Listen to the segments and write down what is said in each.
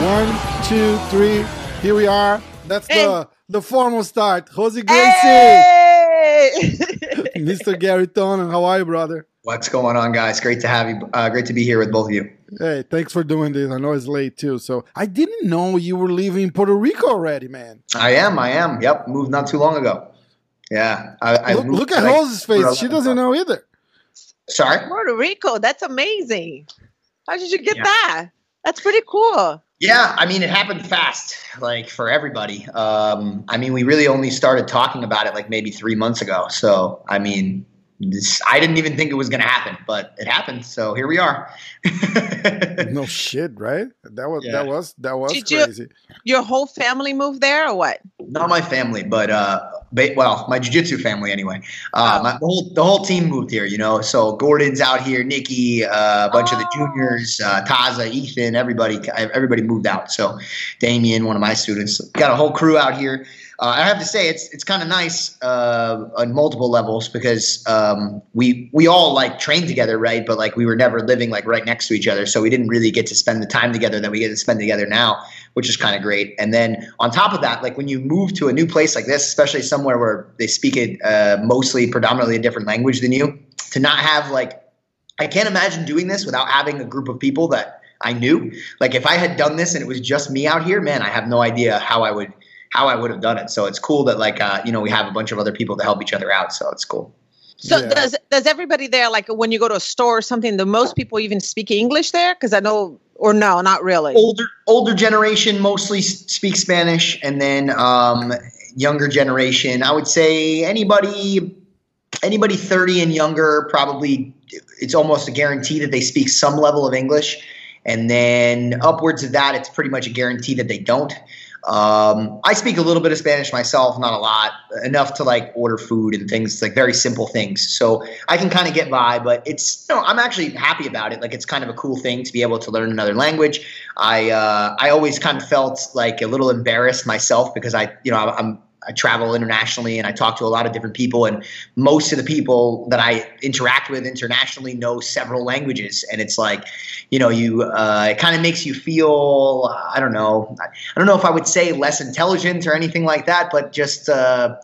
One, two, three. Here we are. That's the the formal start. Jose Gracie, Hey! Mr. Garry Tonon. How are you, brother? What's going on, guys? Great to have you. Uh, great to be here with both of you. Hey, thanks for doing this. I know it's late too. So I didn't know you were leaving Puerto Rico already, man. I am. I am. Yep. Moved not too long ago. Yeah. I, I look moved look at like- Jose's face. She doesn't know either. Sorry. Puerto Rico, that's amazing. How did you get Yeah. that? That's pretty cool. Yeah. I mean, it happened fast, like for everybody. Um, I mean, we really only started talking about it like maybe three months ago. So, I mean, this, I didn't even think it was going to happen, but it happened. So here we are. No shit, right? That was Yeah. that was that was Did you- crazy. Your whole family moved there or what? Not my family, but uh, ba- well, my jujitsu family anyway. Uh, my, the whole the whole team moved here, you know. So Gordon's out here, Nikki, uh, a bunch of the Oh. juniors, uh, Taza, Ethan, everybody, everybody moved out. So Damien, one of my students, got a whole crew out here. Uh, I have to say, it's it's kind of nice uh, on multiple levels because um, we we all like trained together, right? But like we were never living like right next to each other, so we didn't really get to spend the time together that we get to spend together now, which is kind of great. And then on top of that, like when you move to a new place like this, especially somewhere where they speak it uh, mostly predominantly a different language than you, to not have like I can't imagine doing this without having a group of people that I knew. Like if I had done this and it was just me out here, man, I have no idea how I would how I would have done it. So it's cool that like uh, you know we have a bunch of other people to help each other out. So it's cool. So Yeah. does does everybody there like when you go to a store or something, the most people even speak English there? Because I know or no, not really. Older older generation mostly speak Spanish, and then um, younger generation, I would say anybody anybody 30 and younger probably it's almost a guarantee that they speak some level of English. And then upwards of that, it's pretty much a guarantee that they don't. Um, I speak a little bit of Spanish myself, not a lot, enough to like order food and things like very simple things. So I can kind of get by, but it's you know I'm actually happy about it. Like it's kind of a cool thing to be able to learn another language. I uh, I always kind of felt like a little embarrassed myself because I you know I'm I travel internationally and I talk to a lot of different people, and most of the people that I interact with internationally know several languages, and it's like, you know, you uh, it kind of makes you feel I don't know, I don't know if I would say less intelligent or anything like that, but just. Uh,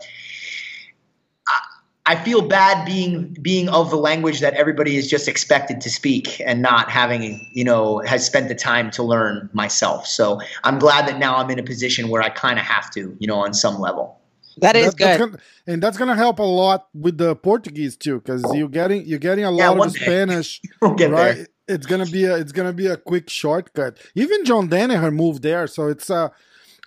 I feel bad being being of the language that everybody is just expected to speak and not having you know has spent the time to learn myself. So I'm glad that now I'm in a position where I kind of have to, you know, on some level. that is That- that's good. gonna- and that's gonna help a lot with the Portuguese too, because you're getting you're getting a Yeah, lot one of day. Spanish, We'll get right? there. It's gonna be a it's gonna be a quick shortcut. Even John Danaher moved there, so it's uh,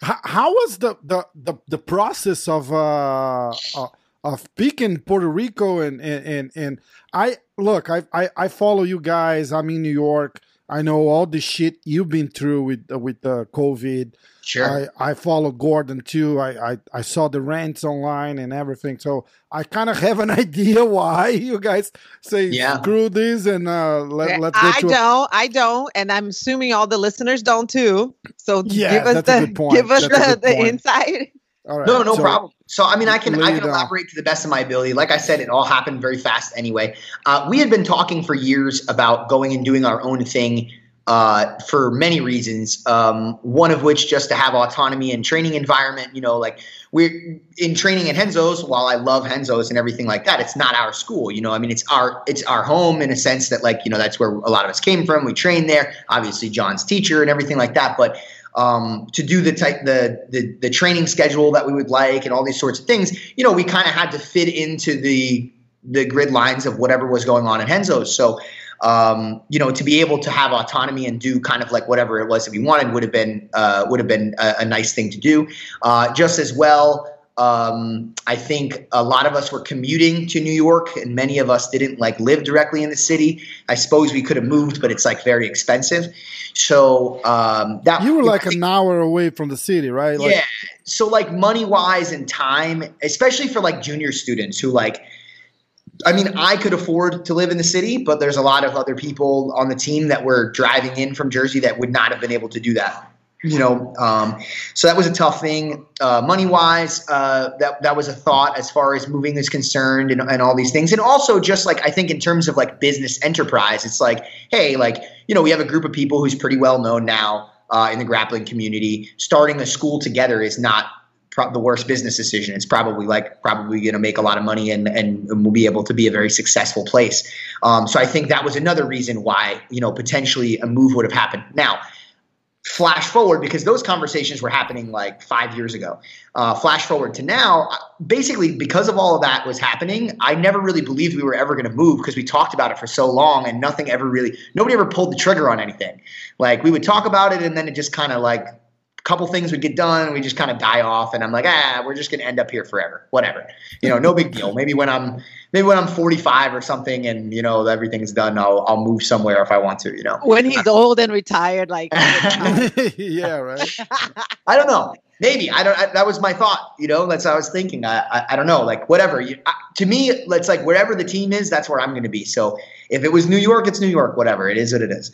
how, how was the the the, the process of uh, uh of picking Puerto Rico and and and, and I look, I, I I follow you guys. I'm in New York. I know all the shit you've been through with uh, with the COVID. Sure. I, I follow Gordon too. I, I, I saw the rants online and everything. So I kind of have an idea why you guys say Yeah. screw this and uh, let, let's get I to don't, I don't, and I'm assuming all the listeners don't too. So Yeah, give us that's a the good point. give us That's the, the insight. All right. No, no so- problem. So, I mean, I can I can down. elaborate to the best of my ability. Like I said, it all happened very fast anyway. Uh, we had been talking for years about going and doing our own thing uh, for many reasons. Um, one of which just to have autonomy and training environment. You know, like we're in training at Renzo's. While I love Renzo's and everything like that, it's not our school. You know, I mean, it's our it's our home in a sense that like you know that's where a lot of us came from. We trained there. Obviously, John's teacher and everything like that, but um, to do the type the, the the training schedule that we would like and all these sorts of things, you know, we kind of had to fit into the the grid lines of whatever was going on in Renzo's. So, um, you know, to be able to have autonomy and do kind of like whatever it was that we wanted would have been uh, would have been a, a nice thing to do. Uh, just as well. Um, I think a lot of us were commuting to New York, and many of us didn't like live directly in the city. I suppose we could have moved, but it's like very expensive. So um, that you were like an hour away from the city, right? Like, yeah. So like money wise and time, especially for like junior students who like. I mean, I could afford to live in the city, but there's a lot of other people on the team that were driving in from Jersey that would not have been able to do that you know um, so that was a tough thing. Uh, money wise uh, that that was a thought as far as moving is concerned and, and all these things. And also just like i think in terms of like business enterprise it's like hey like you know we have a group of people who's pretty well known now uh, in the grappling community. Starting a school together is not pro- the worst business decision. It's probably like probably going to make a lot of money and, and, and we'll be able to be a very successful place. Um, so i think that was another reason why you know potentially a move would have happened. Now flash forward because those conversations were happening like five years ago. Uh, flash forward to now, basically because of all of that was happening, I never really believed we were ever going to move because we talked about it for so long and nothing ever really, nobody ever pulled the trigger on anything. Like we would talk about it and then it just kind of like couple things would get done and we just kind of die off and I'm like, ah, we're just going to end up here forever. Whatever. You know, no big deal. Maybe when I'm maybe when I'm 45 or something and you know everything's done, I'll I'll move somewhere if I want to. You know, when he's old and retired, like yeah, right. I don't know. Maybe I don't. I, that was my thought. You know, that's what I was thinking. I I, I don't know. Like whatever. You, I, to me, it's like wherever the team is, that's where I'm going to be. So if it was New York, it's New York. Whatever. It is what it is.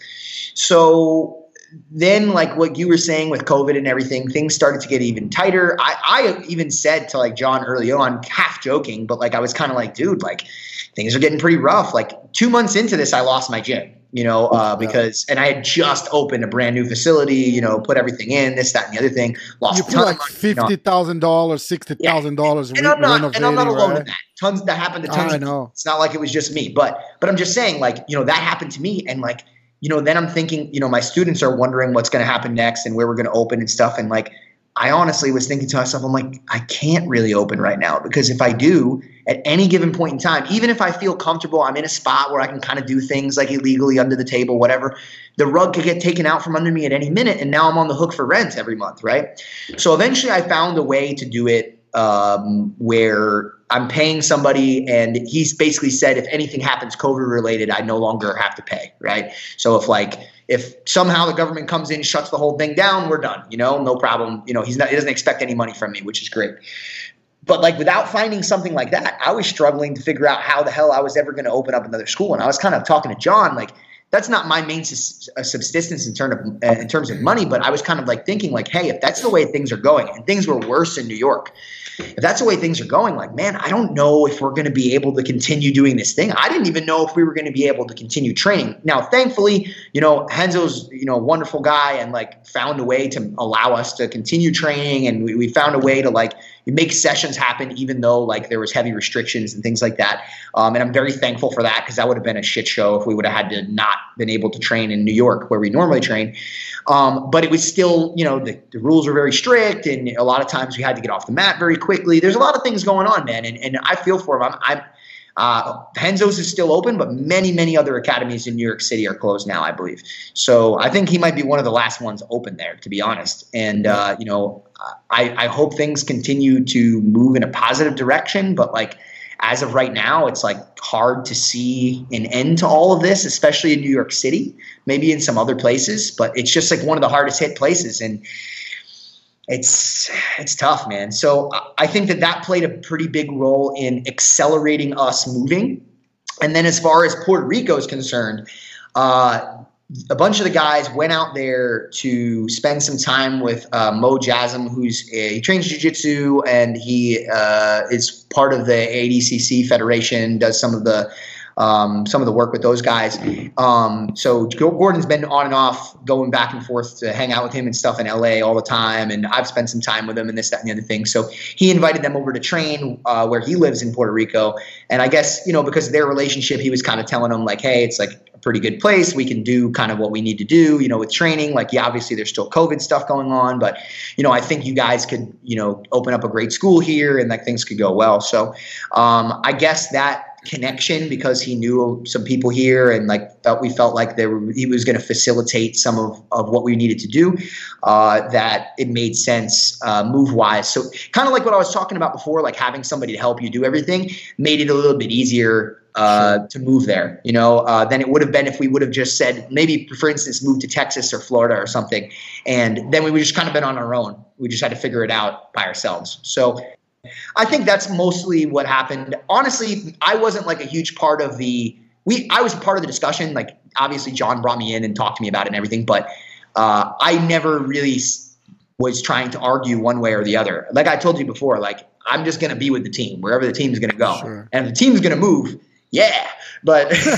So then like what you were saying with COVID and everything, things started to get even tighter. I, I even said to like John early on, half joking, but like I was kind of like, dude, like things are getting pretty rough. Like two months into this, I lost my gym, you know, uh, because and I had just opened a brand new facility, you know, put everything in this, that, and the other thing. Lost you put like fifty thousand dollars, sixty thousand dollars, and I'm not, and I'm not alone right? in that. Tons that happened to tons. I know. It's not like it was just me, but but I'm just saying, like you know, that happened to me, and like you know, then I'm thinking, you know, my students are wondering what's going to happen next and where we're going to open and stuff. And like, I honestly was thinking to myself, I'm like, I can't really open right now because if I do at any given point in time, even if I feel comfortable, I'm in a spot where I can kind of do things like illegally under the table, whatever, the rug could get taken out from under me at any minute. And now I'm on the hook for rent every month, right? So eventually I found a way to do it um, where I'm paying somebody, and he's basically said if anything happens COVID related, I no longer have to pay. Right. So if like if somehow the government comes in, shuts the whole thing down, we're done. You know, no problem. You know, he's not. He doesn't expect any money from me, which is great. But like without finding something like that, I was struggling to figure out how the hell I was ever going to open up another school. And I was kind of talking to John, like that's not my main uh, subsistence in terms of uh, in terms of money. But I was kind of like thinking, like, hey, if that's the way things are going, and things were worse in New York, if that's the way things are going, like, man, I don't know if we're going to be able to continue doing this thing. I didn't even know if we were going to be able to continue training. Now, thankfully, you know, Renzo's, you know, wonderful guy and like found a way to allow us to continue training. And we, we found a way to like make sessions happen, even though like there was heavy restrictions and things like that. Um, and I'm very thankful for that because that would have been a shit show if we would have had to not been able to train in New York where we normally train. Um, but it was still, you know, the, the, rules were very strict, and a lot of times we had to get off the mat very quickly. There's a lot of things going on, man, and, and I feel for him. I'm, I'm uh, Renzo's is still open, but many, many other academies in New York City are closed now, I believe. So I think he might be one of the last ones open there, to be honest. And uh, you know, I, I hope things continue to move in a positive direction, but like as of right now, it's like hard to see an end to all of this, especially in New York City, maybe in some other places, but it's just like one of the hardest hit places. And it's it's tough, man. So I think that that played a pretty big role in accelerating us moving. And then as far as Puerto Rico is concerned, uh, a bunch of the guys went out there to spend some time with uh, Mo Jassim, who's a, he trains jiu-jitsu and he uh, is part of the ADCC Federation, does some of the um, some of the work with those guys. Um, so Gordon's been on and off, going back and forth to hang out with him and stuff in LA all the time, and I've spent some time with him and this, that, and the other thing. So he invited them over to train uh, where he lives in Puerto Rico, and I guess you know because of their relationship, he was kind of telling them like, hey, it's like a pretty good place. We can do kind of what we need to do, you know, with training. Like, yeah, obviously there's still COVID stuff going on, but you know, I think you guys could, you know, open up a great school here and like things could go well. So, um, I guess that connection because he knew some people here and like felt we felt like there were, he was going to facilitate some of, of what we needed to do uh, that it made sense uh, move wise so kind of like what i was talking about before like having somebody to help you do everything made it a little bit easier uh, sure. to move there, you know, uh, than it would have been if we would have just said maybe, for instance, move to Texas or Florida or something, and then we would just kind of been on our own. We just had to figure it out by ourselves. So I think that's mostly what happened. Honestly, I wasn't like a huge part of the we. I was part of the discussion. Like obviously, John brought me in and talked to me about it and everything, but uh, I never really was trying to argue one way or the other. Like I told you before, like I'm just going to be with the team wherever the team is going to go, sure. and if the team is going to move, yeah. But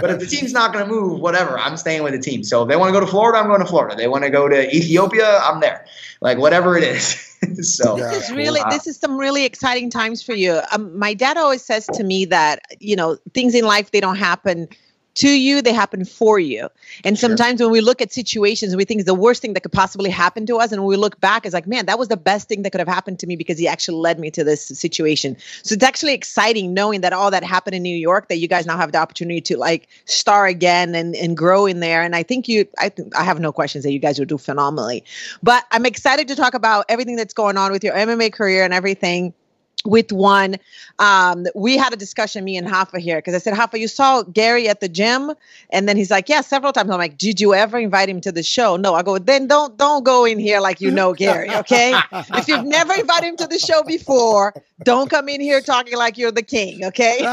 but if the team's not going to move, whatever, I'm staying with the team. So if they want to go to Florida, I'm going to Florida. They want to go to Ethiopia, I'm there. Like whatever it is. so this is really this is some really exciting times for you. Um, my dad always says to me that you know things in life they don't happen to you, they happen for you. And sure. sometimes when we look at situations, we think it's the worst thing that could possibly happen to us. And when we look back, it's like, man, that was the best thing that could have happened to me because he actually led me to this situation. So it's actually exciting knowing that all that happened in New York, that you guys now have the opportunity to like star again and, and grow in there. And I think you, I, I have no questions that you guys will do phenomenally. But I'm excited to talk about everything that's going on with your MMA career and everything with one um, we had a discussion me and Hafa here because i said Hafa, you saw gary at the gym? And then he's like yeah several times. I'm like did you ever invite him to the show? No i go then don't don't go in here like you know gary okay? If you've never invited him to the show before don't come in here talking like you're the king okay?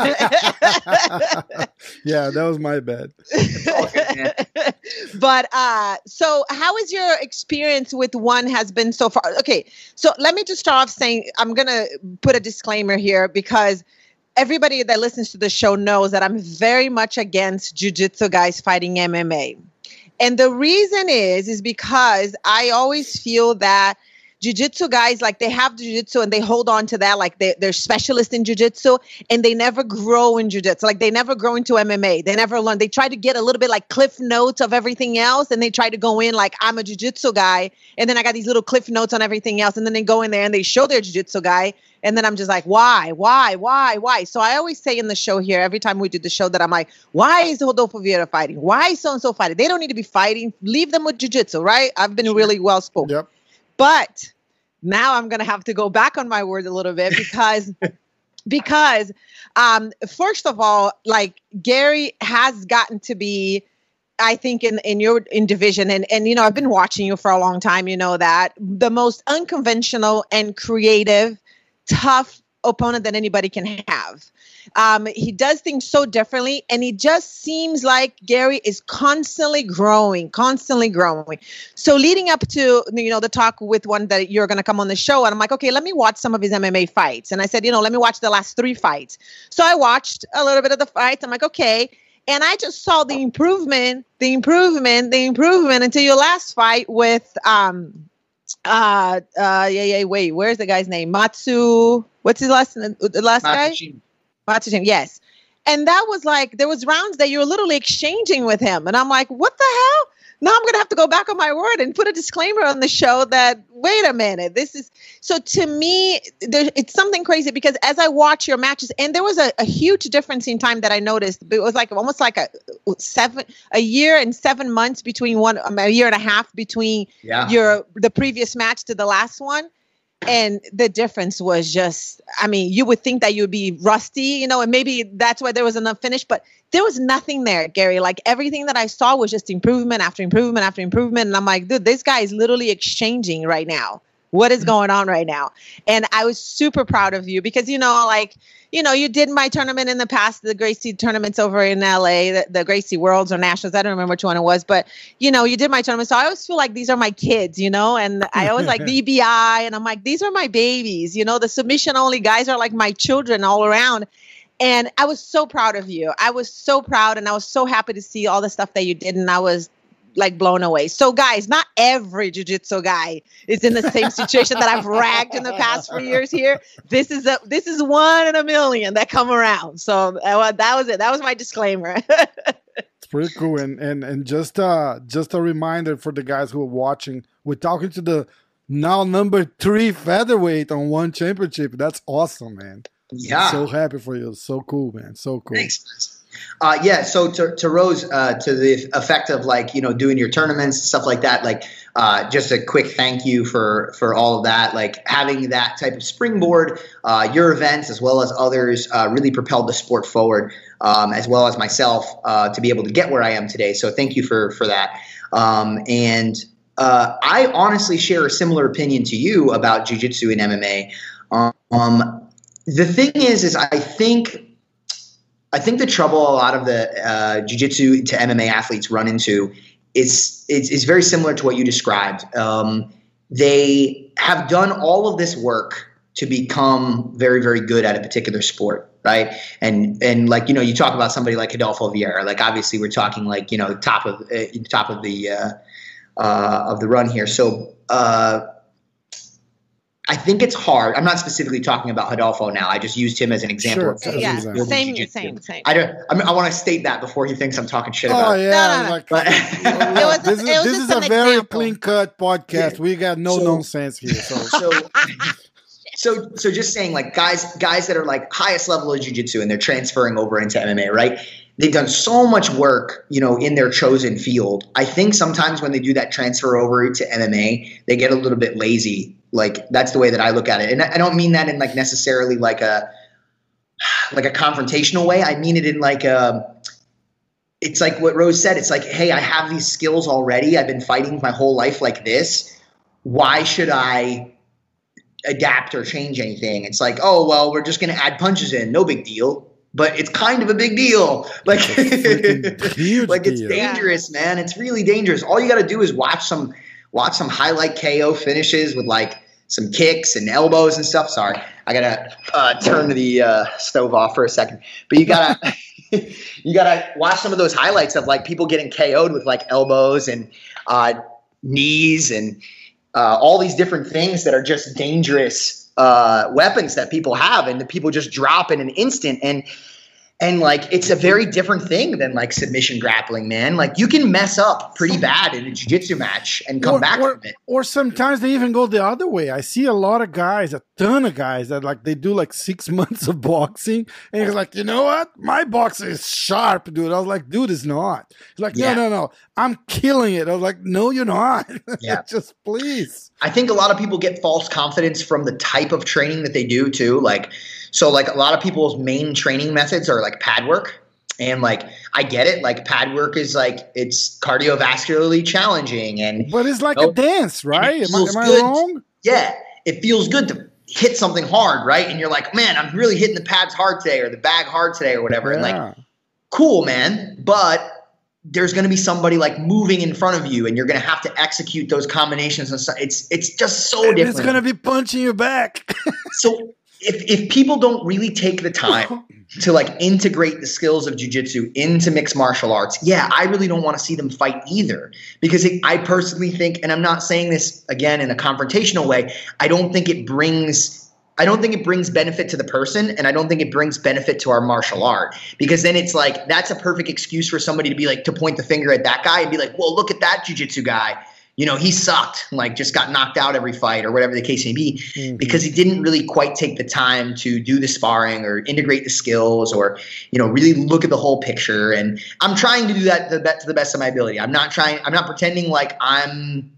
Yeah that was my bad but uh so how is your experience with one has been so far okay so let me just start off saying i'm gonna put a disclaimer here because everybody that listens to the show knows that I'm very much against jujitsu guys fighting MMA. And the reason is, is because I always feel that jiu-jitsu guys like they have jiu-jitsu and they hold on to that like they, they're specialists in jiu-jitsu and they never grow in jiu-jitsu like they never grow into mma they never learn they try to get a little bit like cliff notes of everything else and they try to go in like i'm a jiu-jitsu guy and then i got these little cliff notes on everything else and then they go in there and they show their jiu-jitsu guy and then I'm just like, why, why, why, why? So I always say in the show here, every time we do the show, that I'm like, why is Rodolfo Vieira fighting? Why so and so fighting? They don't need to be fighting. Leave them with jujitsu, right? I've been really well spoken. Yep. But now I'm going to have to go back on my word a little bit because. because um, first of all like gary has gotten to be I think in in your in division and and you know I've been watching you for a long time you know that the most unconventional and creative tough opponent that anybody can have. Um, he does things so differently, and he just seems like Gary is constantly growing, constantly growing. So leading up to you know the talk with one that you're going to come on the show, and I'm like, okay, let me watch some of his MMA fights. And I said, you know, let me watch the last three fights. So I watched a little bit of the fights. I'm like, okay. And I just saw the improvement, the improvement, the improvement until your last fight with um uh uh yeah yeah wait where's the guy's name matsu what's his last name? the last Matsushima. guy Matsushima, yes and that was like there was rounds that you were literally exchanging with him and i'm like what the hell now I'm going to have to go back on my word and put a disclaimer on the show that wait a minute, this is so to me, there, it's something crazy because as I watch your matches, and there was a, a, huge difference in time that I noticed. It was like almost like a seven, a year and seven months between one, um, a year and a half between yeah. your the previous match to the last one and the difference was just i mean you would think that you would be rusty you know and maybe that's why there was enough finish but there was nothing there gary. Like everything that i saw was just improvement after improvement after improvement. And i'm like dude this guy is literally exchanging right now what is mm-hmm. going on right now and i was super proud of you because you know like you know you did my tournament in the past the gracie tournaments over in la the, the gracie worlds or nationals i don't remember which one it was but you know you did my tournament so i always feel like these are my kids you know and i always like the ebi and i'm like these are my babies you know the submission only guys are like my children all around and I was so proud of you. I was so proud and I was so happy to see all the stuff that you did. And I was like blown away. So, guys, not every jujitsu guy is in the same situation that I've ragged in the past few years here. This is a this is one in a million that come around. So uh, that was it. That was my disclaimer. it's pretty cool, and and and just uh just a reminder for the guys who are watching. We're talking to the now number three featherweight on one championship. That's awesome, man. Yeah. So happy for you. So cool, man. So cool. Thanks. Uh, yeah, so to, to Rose, uh, to the effect of like you know doing your tournaments stuff like that, like uh, just a quick thank you for for all of that. Like having that type of springboard, uh, your events as well as others uh, really propelled the sport forward, um, as well as myself uh, to be able to get where I am today. So thank you for for that. Um, and I honestly share a similar opinion to you about jujitsu and MMA. Um, the thing is, is I think I think the trouble a lot of the uh, jiu-jitsu to MMA athletes run into is, is, very similar to what you described. Um, they have done all of this work to become very, very good at a particular sport, right? And and like you know, you talk about somebody like Rodolfo Vieira. Like obviously, we're talking like you know, top of uh, top of the uh, uh, of the run here. So uh, I think it's hard. I'm not specifically talking about Rodolfo now. I just used him as an example. Sure, yeah, Exactly. same, same, same. I don't. I, mean, I want to state that before he thinks I'm talking shit Oh about. it. yeah, No, no, no. like But It was- this is it was this is a an very example. clean cut podcast. Yeah. We got no So- nonsense here. So so, so, so just saying, like guys, guys that are like highest level of jujitsu and they're transferring over into MMA, right? They've done so much work, you know, in their chosen field. I think sometimes when they do that transfer over to MMA, they get a little bit lazy. Like that's the way that I look at it, and I don't mean that in like necessarily like a like a confrontational way. I mean it in like a it's like what Rose said. It's like, hey, I have these skills already. I've been fighting my whole life like this. Why should I adapt or change anything? It's like, oh well, we're just going to add punches in. No big deal. But it's kind of a big deal. Like, like it's deal. dangerous, man. It's really dangerous. All you got to do is watch some watch some highlight KO finishes with like some kicks and elbows and stuff. Sorry, I gotta uh, turn the uh, stove off for a second. But you gotta you gotta watch some of those highlights of like people getting KO'd with like elbows and uh, knees and uh, all these different things that are just dangerous uh, weapons that people have, and the people just drop in an instant and. And like it's a very different thing than like submission grappling, man. Like you can mess up pretty bad in a jiu-jitsu match and come or, back or, from it. or sometimes they even go the other way. I see a lot of guys, a ton of guys that like they do like six months of boxing, and he's like, you know what, my boxing is sharp, dude. I was like, dude, it's not. He's like, Yeah. no, no, no, I'm killing it. I was like, no, you're not. Yeah. just please. I think a lot of people get false confidence from the type of training that they do too. Like, so like a lot of people's main training methods are like pad work. And like, I get it. Like pad work is like, it's cardiovascularly challenging and But it's like a dance, right? Am I, am I wrong? yeah, it feels good to hit something hard, right? And you're like, man, I'm really hitting the pads hard today or the bag hard today or whatever. And like, cool, man. But there's going to be somebody like moving in front of you, and you're going to have to execute those combinations. And so it's it's just so And different. it's gonna be punching you back. so if if people don't really take the time to like integrate the skills of jujitsu into mixed martial arts, yeah, I really don't want to see them fight either. Because it, I personally think, and I'm not saying this again in a confrontational way, I don't think it brings. I don't think it brings benefit to the person, and I don't think it brings benefit to our martial art. Because then it's like that's a perfect excuse for somebody to be like to point the finger at that guy and be like, "Well, look at that jujitsu guy. You know, he sucked. Like, just got knocked out every fight, or whatever the case may be." Mhm. because he didn't really quite take the time to do the sparring or integrate the skills or you know really look at the whole picture and i'm trying to do that to the best of my ability i'm not trying i'm not pretending like i'm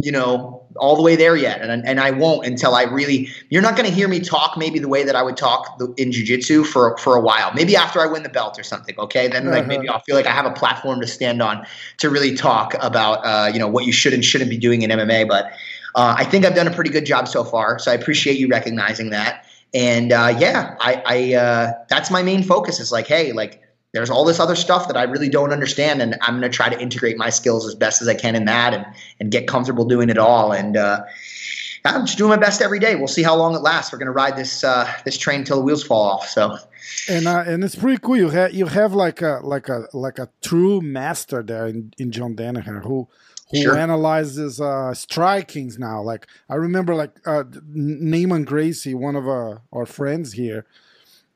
you know all the way there yet and, and i won't until i really you're not going to hear me talk maybe the way that i would talk in jiu-jitsu for for a while maybe after i win the belt or something okay then like Uh-huh. maybe i'll feel like i have a platform to stand on to really talk about uh, you know what you should and shouldn't be doing in mma but uh, I think I've done a pretty good job so far, so I appreciate you recognizing that. And uh, yeah, I, I uh, that's my main focus. Is like, hey, like there's all this other stuff that I really don't understand, and I'm gonna try to integrate my skills as best as I can in that, and and get comfortable doing it all. And uh, I'm just doing my best every day. We'll see how long it lasts. We're gonna ride this uh, this train till the wheels fall off. So and uh, and it's pretty cool. You have you have like a like a like a true master there in, in John Danaher who who Sure. analyzes uh, strikings now. Like I remember, like uh, Gracie, one of our, our friends here.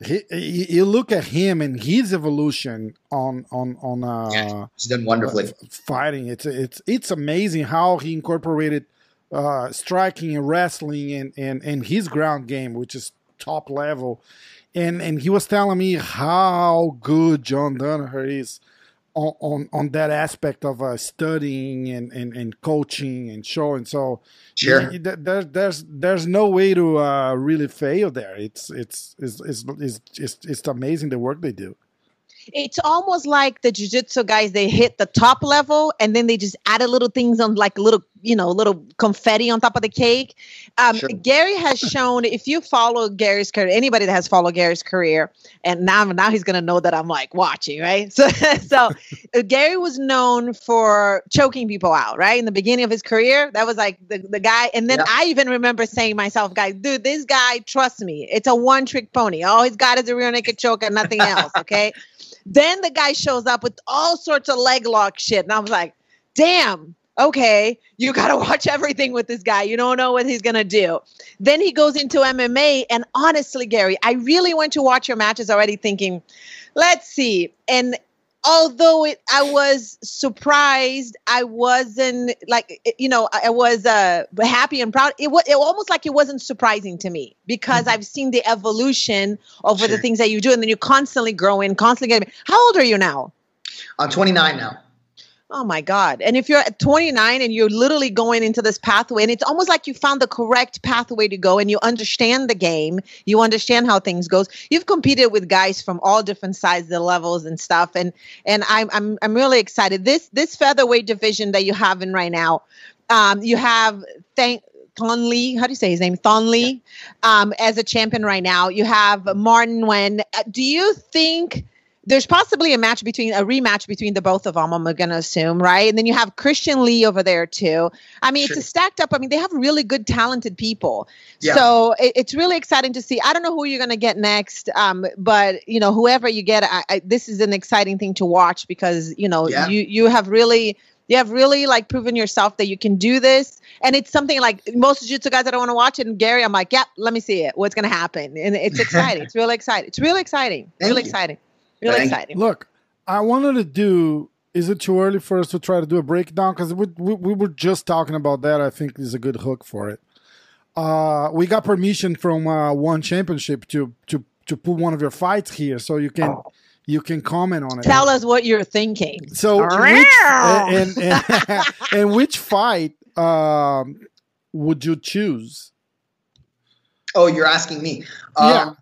He, he, you look at him and his evolution on on on uh, yeah, he's done wonderfully. f- fighting. It's it's it's amazing how he incorporated uh, striking and wrestling and, and and his ground game, which is top level, and and he was telling me how good John Danaher is on on, on that aspect of uh, studying and, and and coaching and showing. So Sure. y- y- there, there's there's no way to uh, really fail there. It's it's it's it's it's, it's, it's amazing the work they do. It's almost like the jujitsu guys they hit the top level and then they just added little things on like a little you know little confetti on top of the cake. Um, Sure. gary has shown if you follow gary's career anybody that has followed gary's career and now now he's gonna know that i'm like watching right? So so gary was known for choking people out right? In the beginning of his career that was like the, the guy and then Yeah. i even remember saying myself guys dude this guy trust me it's a one trick pony. All he's got is a rear naked choke and nothing else okay then the guy shows up with all sorts of leg lock shit. And I was like, damn, okay, you got to watch everything with this guy. You don't know what he's going to do. Then he goes into MMA. And honestly, Gary, I really went to watch your matches already thinking, let's see. And although it, I was surprised, I wasn't like, you know, I was uh, happy and proud. It was it almost like it wasn't surprising to me because I've seen the evolution over the things that you do, and then you constantly growing, constantly getting. How old are you now? I'm 29 now. Oh my God. And if you're at 29 and you're literally going into this pathway, and it's almost like you found the correct pathway to go and you understand the game, you understand how things goes. You've competed with guys from all different sizes, the levels and stuff. And and I'm I'm I'm really excited. This this featherweight division that you have in right now, um, you have thank Thanh Le, how do you say his name? Thanh Le, um, as a champion right now. You have Martin Nguyen. Uh, do you think there's possibly a match between a rematch between the both of them? I'm gonna assume, right? And then you have Christian Lee over there too. I mean, Sure. it's a stacked up. I mean, they have really good, talented people. Yeah. So it, it's really exciting to see. I don't know who you're gonna get next, um, but you know, whoever you get, I, I, this is an exciting thing to watch because you know Yeah. you you have really you have really like proven yourself that you can do this and it's something like most jiu-jitsu guys that I want to watch it and Gary I'm like yep let me see it what's gonna happen and it's exciting it's really exciting it's really exciting Thank really you. exciting really Thank you. exciting Look, I wanted to do. Is it too early for us to try to do a breakdown? Because we, we we were just talking about that. I think is a good hook for it. Uh, we got permission from uh, one championship to to to put one of your fights here, so you can you can comment on it. tell us what you're thinking So which, and, and, and which fight um, would you choose? Oh, you're asking me. Um,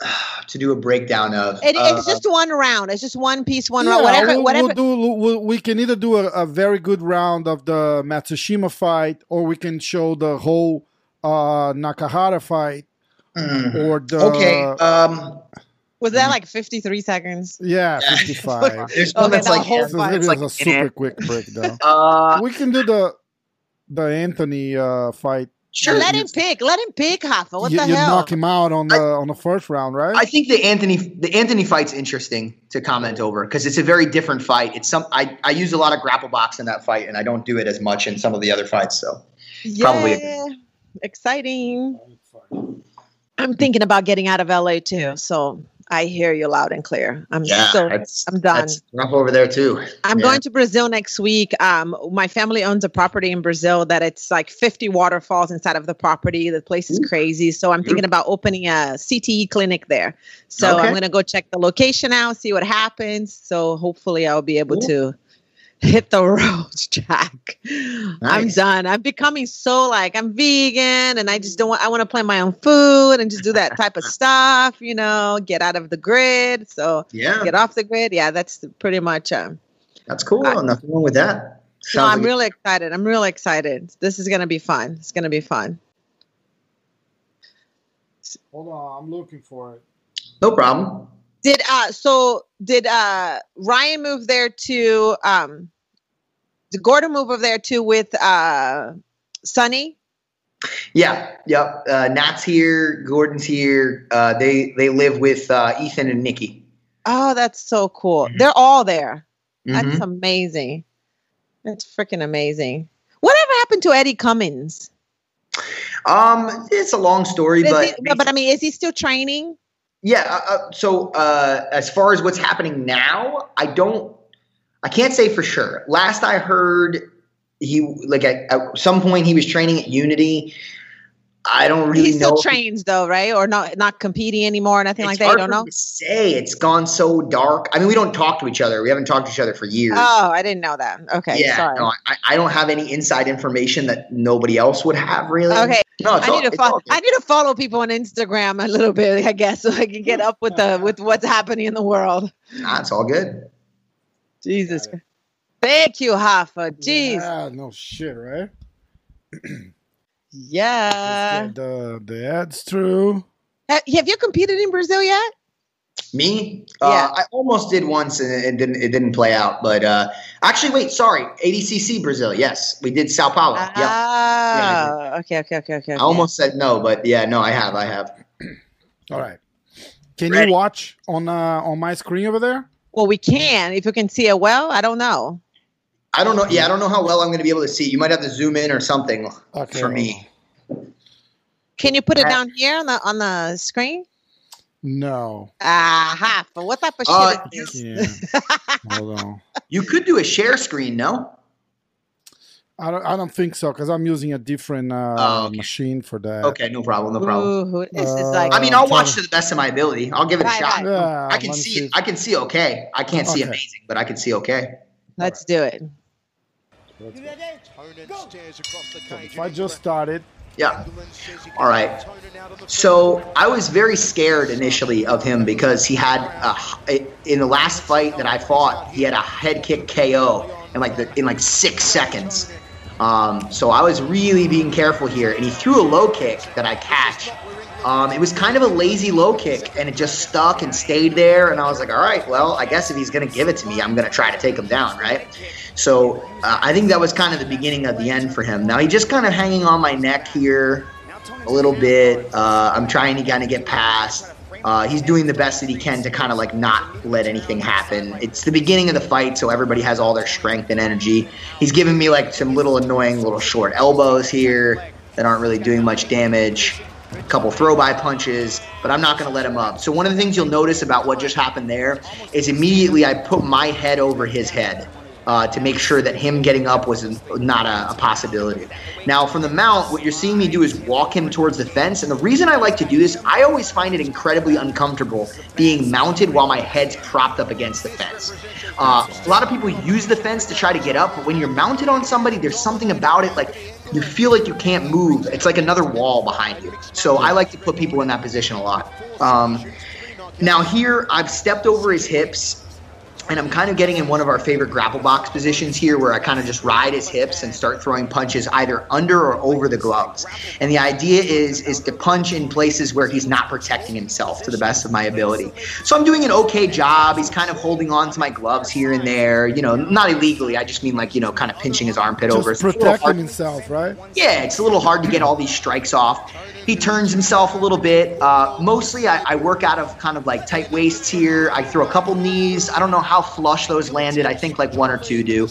To do a breakdown of. it, uh, it's just one round it's just one piece one Yeah, round whatever we'll, whatever we'll do. We'll, we can either do a, a very good round of the Matsushima fight, or we can show the whole uh, Nakahara fight, mm, or the okay. Um, was that like 53 seconds yeah, Yeah. fifty-five. there's one Okay, that's that like. whole So fight. maybe it's like a super quick breakdown. Uh, we can do the the Anthony uh, fight. Sure. let him pick let him pick Hafa. what you, the you hell knock him out on the on the first round, right? I think the Anthony the Anthony fight's interesting to comment over because it's a very different fight. It's some I, I use a lot of grapple box in that fight and I don't do it as much in some of the other fights. So Probably yeah exciting I'm thinking about getting out of LA too. So I hear you loud and clear. I'm so I'm done. That's rough over there too. I'm Yeah. going to Brazil next week. Um, my family owns a property in Brazil that it's like 50 waterfalls inside of the property. The place is Ooh. crazy. So I'm thinking about opening a CTE clinic there. So Okay. I'm going to go check the location out, see what happens. So hopefully I'll be able Cool. to hit the road, Jack. I'm done. I'm becoming so like I'm vegan and I just don't want I want to plant my own food and just do that type of stuff, you know, get out of the grid. So Yeah, get off the grid. Yeah, that's pretty much um that's cool. I- Nothing wrong with that. no, I'm like- really excited. I'm really excited. This is gonna be fun. It's gonna be fun. Hold on, I'm looking for it. no problem. Did uh so did uh Ryan move there to um did Gordon move over there too with uh Sonny? Yeah, yep. Uh, Nat's here. Gordon's here. Uh, they they live with uh, Ethan and Nikki. Oh, that's so cool. Mhm. They're all there. That's Mhm. amazing. That's freaking amazing. Whatever happened to Eddie Cummings? Um, it's a long story, but he- but I mean, is he still training? Yeah. Uh, uh, so uh, as far as what's happening now, I don't, I can't say for sure. Last I heard, he like at, at some point he was training at Unity. I don't really he still know. trains though, right? Or not not competing anymore, or nothing like that. Hard don't know. say it's gone so dark. I mean, we don't talk to each other. We haven't talked to each other for years. Oh, I didn't know that. Okay, yeah, sorry. no, I, I don't have any inside information that nobody else would have really. Okay, no, it's I all, need to follow. I need to follow people on Instagram a little bit, I guess, so I can get up with the with what's happening in the world. Nah, it's all good. Jesus. Thank you, Hafa. Jeez. Yeah, no shit, right? Yeah. Let's the the ads through. Ha- Have you competed in Brazil yet? Me? Yeah. Uh, I almost did once and it didn't it didn't play out. But uh, actually, wait, sorry, ADCC Brazil. Yes, we did Sao Paulo. yeah, Ah, okay, okay, okay, okay. I okay. almost said no, but yeah, no, I have, I have. All right. Can Ready. you watch on uh, on my screen over there? Well, we can if you can see it well. I don't know. I don't know. Yeah, I don't know how well I'm going to be able to see. You might have to zoom in or something Okay. for me. Can you put it down here on the on the screen? No. Ah, But What type of shit Uh, is this? Yeah. Hold on. You could do a share screen, no? I don't. I don't think so because I'm using a different uh, Oh, okay. machine for that. Okay, no problem, no problem. Ooh, this is Uh, like. I mean, I'll Uh, watch to the best of my ability. I'll give it a Right, shot. right. Yeah. I can let me see. I can see okay. I can't see Okay. amazing, but I can see okay. let's do it. If I just started, Yeah. All right. So I was very scared initially of him because he had a, in the last fight that I fought, he had a head kick KO in like the in like six seconds. Um, so I was really being careful here, and he threw a low kick that I catch. Um, it was kind of a lazy low kick, and it just stuck and stayed there. And I was like, all right, well, I guess if he's gonna give it to me, I'm gonna try to take him down, right? So uh, I think that was kind of the beginning of the end for him. Now he's just kind of hanging on my neck here a little bit. Uh, I'm trying to kind of get past. Uh, he's doing the best that he can to kind of like not let anything happen. It's the beginning of the fight, so everybody has all their strength and energy. He's giving me like some little annoying little short elbows here that aren't really doing much damage. A couple throw by punches, but I'm not going to let him up. So one of the things you'll notice about what just happened there is immediately I put my head over his head uh, to make sure that him getting up was not a, a possibility. Now, from the mount, what you're seeing me do is walk him towards the fence. And the reason I like to do this, I always find it incredibly uncomfortable being mounted while my head's propped up against the fence. Uh, a lot of people use the fence to try to get up, but when you're mounted on somebody, there's something about it like you feel like you can't move. It's like another wall behind you. So I like to put people in that position a lot. Um, now here, I've stepped over his hips and I'm kind of getting in one of our favorite grapple box positions here where I kind of just ride his hips and start throwing punches either under or over the gloves. And the idea is is to punch in places where he's not protecting himself to the best of my ability. So I'm doing an okay job. He's kind of holding on to my gloves here and there, you know, not illegally. I just mean like, you know, kind of pinching his armpit over. just It's a little protecting himself, right? yeah, it's a little hard to get all these strikes off. He turns himself a little bit. Uh, mostly, I, I work out of kind of like tight waists here. I throw a couple knees. I don't know how flush those landed. I think like one or two do.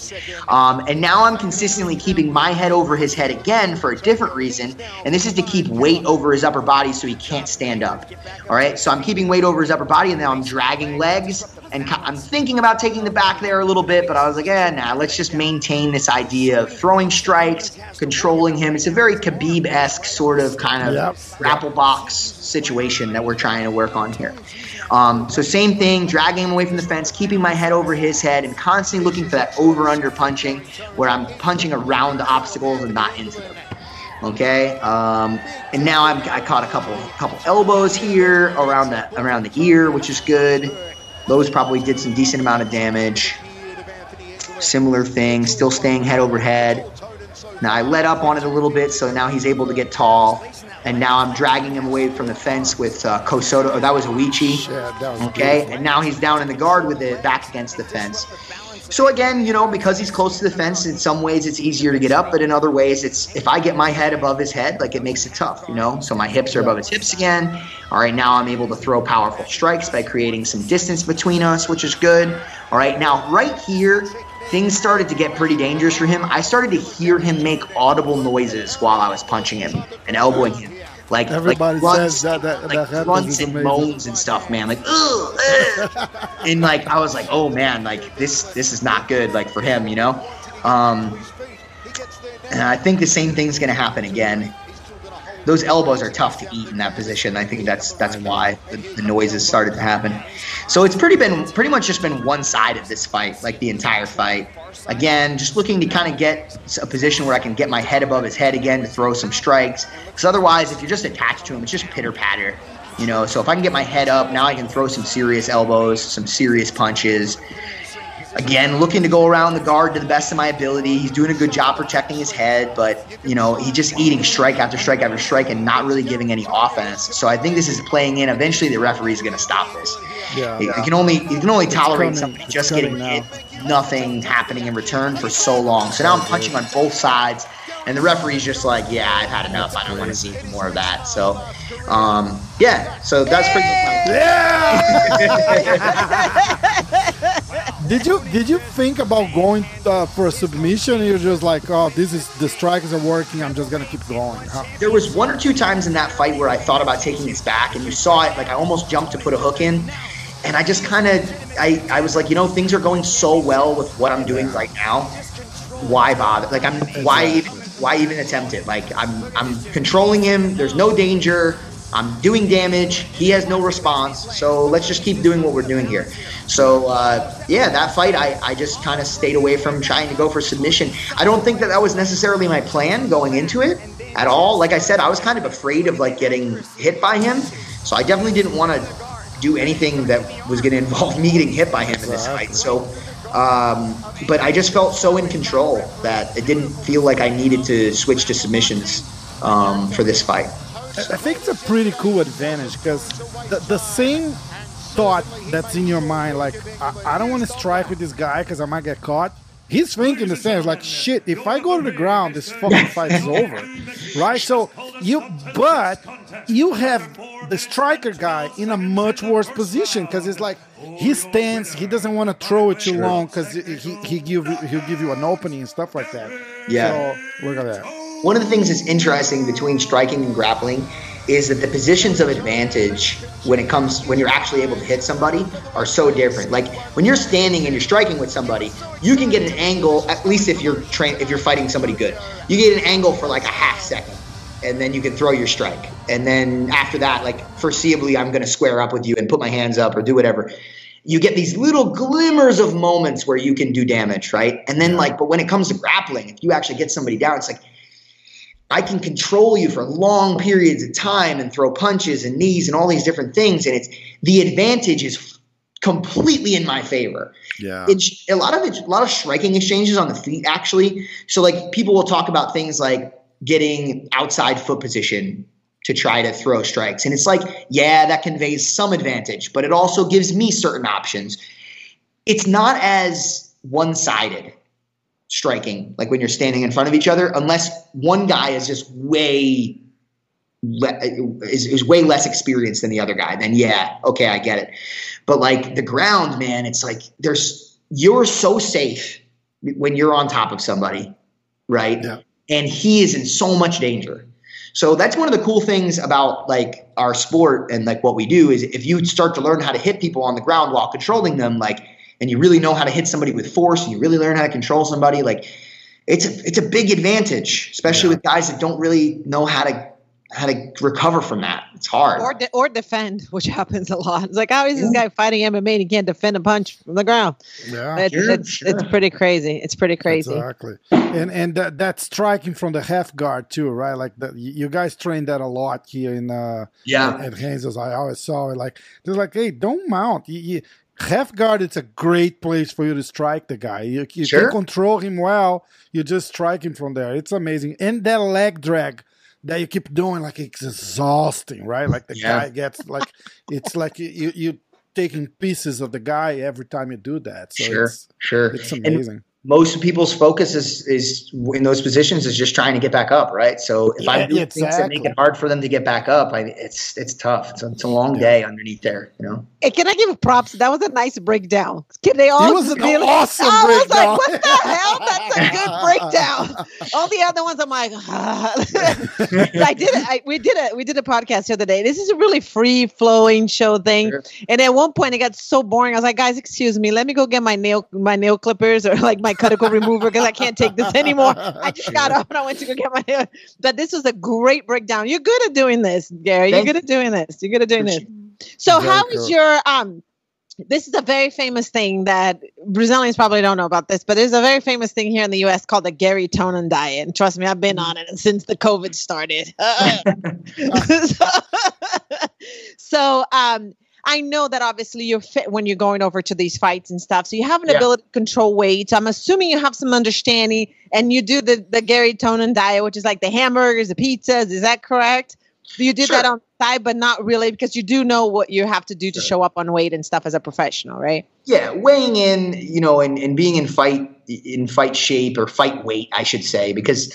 Um, and now I'm consistently keeping my head over his head again for a different reason. And this is to keep weight over his upper body so he can't stand up. All right, so I'm keeping weight over his upper body, and now I'm dragging legs. And I'm thinking about taking the back there a little bit, but I was like, eh, nah, let's just maintain this idea of throwing strikes, controlling him. It's a very Khabib esque sort of kind of Yep. grapple box situation that we're trying to work on here. Um, so same thing, dragging him away from the fence, keeping my head over his head, and constantly looking for that over/under punching, where I'm punching around the obstacles and not into them. Okay, um, and now I'm, I caught a couple couple elbows here around the around the ear, which is good. Those probably did some decent amount of damage. Similar thing, still staying head over head. Now I let up on it a little bit, so now he's able to get tall. And now I'm dragging him away from the fence with uh, Kosoto. Oh, that was Ouchi. That was Okay, beautiful. and now he's down in the guard with it back against the fence. So again, you know, because he's close to the fence, in some ways it's easier to get up, but in other ways, it's if I get my head above his head, like it makes it tough, you know. So my hips are above his hips again. All right, now I'm able to throw powerful strikes by creating some distance between us, which is good. All right, now right here, things started to get pretty dangerous for him. I started to hear him make audible noises while I was punching him and elbowing him. Like Everybody like grunts, says that- that- like that grunts and moans and stuff, man. Like, ugh, ugh. and like I was like, oh man, like this this is not good, like for him, you know. Um, and I think the same thing's gonna happen again. Those elbows are tough to eat in that position. I think that's that's why the, the noises started to happen. So it's pretty been pretty much just been one side of this fight, like the entire fight. Again, just looking to kind of get a position where I can get my head above his head again to throw some strikes. Because otherwise, if you're just attached to him, it's just pitter patter. You know, so if I can get my head up, now I can throw some serious elbows, some serious punches. Again, looking to go around the guard to the best of my ability. He's doing a good job protecting his head, but you know he's just eating strike after strike after strike and not really giving any offense. So I think this is playing in. Eventually, the referee is going to stop this. Yeah. You, you can only you can only tolerate coming. somebody just getting now. hit, nothing happening in return for so long. So now I'm punching on both sides, and the referee's just like, "Yeah, I've had enough. I don't want to see any more of that." So, um, yeah. So that's pretty. Did you did you think about going uh, for a submission? You're just like, oh, this is the strikes are working. I'm just gonna keep going. Huh? There was one or two times in that fight where I thought about taking this back, and you saw it. Like I almost jumped to put a hook in, and I just kind of, I, I was like, you know, things are going so well with what I'm doing right now. Why bother? Like I'm, why even, why even attempt it? Like I'm, I'm controlling him. There's no danger. I'm doing damage. He has no response. So let's just keep doing what we're doing here. So uh, yeah, that fight, I, I just kind of stayed away from trying to go for submission. I don't think that that was necessarily my plan going into it at all. Like I said, I was kind of afraid of like getting hit by him. So I definitely didn't want to do anything that was going to involve me getting hit by him in this fight. So, um, but I just felt so in control that it didn't feel like I needed to switch to submissions um, for this fight. I think it's a pretty cool advantage because the, the same thought that's in your mind, like I, I don't want to strike with this guy because I might get caught. He's thinking the same. Like shit. If I go to the ground, this fucking fight is over, right? So you, but you have the striker guy in a much worse position because it's like he stands. He doesn't want to throw it too long because he he give he'll give you an opening and stuff like that. Yeah. So look at that. One of the things that's interesting between striking and grappling is that the positions of advantage when it comes when you're actually able to hit somebody are so different. Like when you're standing and you're striking with somebody, you can get an angle at least if you're if you're fighting somebody good. You get an angle for like a half second and then you can throw your strike. And then after that like foreseeably I'm going to square up with you and put my hands up or do whatever. You get these little glimmers of moments where you can do damage, right? And then like but when it comes to grappling, if you actually get somebody down, it's like I can control you for long periods of time and throw punches and knees and all these different things. And it's the advantage is completely in my favor. Yeah. It's a lot of it, a lot of striking exchanges on the feet actually. So like people will talk about things like getting outside foot position to try to throw strikes. And it's like, yeah, that conveys some advantage, but it also gives me certain options. It's not as one-sided striking, like when you're standing in front of each other, unless one guy is just way le- is, is way less experienced than the other guy. Then yeah, okay, I get it. But like the ground, man, it's like there's you're so safe when you're on top of somebody, right? Yeah. And he is in so much danger. So that's one of the cool things about like our sport and like what we do is if you start to learn how to hit people on the ground while controlling them, like, and you really know how to hit somebody with force and you really learn how to control somebody, like, it's a it's a big advantage, especially Yeah. with guys that don't really know how to how to recover from that. It's hard. or de- or defend, which happens a lot. It's like, oh, how is this guy fighting MMA and he can't defend a punch from the ground? Yeah. It's, Sure, it's, sure. it's pretty crazy. It's pretty crazy. Exactly, and and that, that striking from the half guard too, right? Like that, you guys train that a lot here in uh, Yeah. at Hazel's. I always saw it like they're like, hey, don't mount. You, you, half guard, it's a great place for you to strike the guy. You, you Sure. can control him well. You just strike him from there. It's amazing, and that leg drag. That you keep doing, like it's exhausting, right? Like the Yeah. guy gets like it's like you you taking pieces of the guy every time you do that. So sure, it's, sure. it's And amazing. Most people's focus is is in those positions is just trying to get back up, right? So if Yeah, I do things that make it hard for them to get back up, I, it's it's tough. It's a, it's a long day underneath there, you know. Hey, can I give props? That was a nice breakdown. Can they all? It was an really- awesome I was like, what the hell? That's a good breakdown. All the other ones, I'm like, ah. I did it. I, we did it. We did a podcast the other day. This is a really free flowing show thing. Sure. And at one point, it got so boring. I was like, guys, excuse me. Let me go get my nail my nail clippers or like my cuticle remover because I can't take this anymore. I just got up and I went to go get my hair. But this was a great breakdown. You're good at doing this, Gary. You're good at doing this. You're good at doing this. So, how is your um? This is a very famous thing that Brazilians probably don't know about this, but there's a very famous thing here in the U.S. called the Garry Tonon diet. And trust me, I've been on it since the COVID started. so, so um I know that obviously you're fit when you're going over to these fights and stuff. So you have an yeah. ability to control weight. I'm assuming you have some understanding and you do the, the Garry Tonon diet, which is like the hamburgers, the pizzas. Is that correct? You did sure. that on the side, but not really because you do know what you have to do to sure. show up on weight and stuff as a professional, right? Yeah, weighing in, you know, and, and being in fight in fight shape or fight weight, I should say, because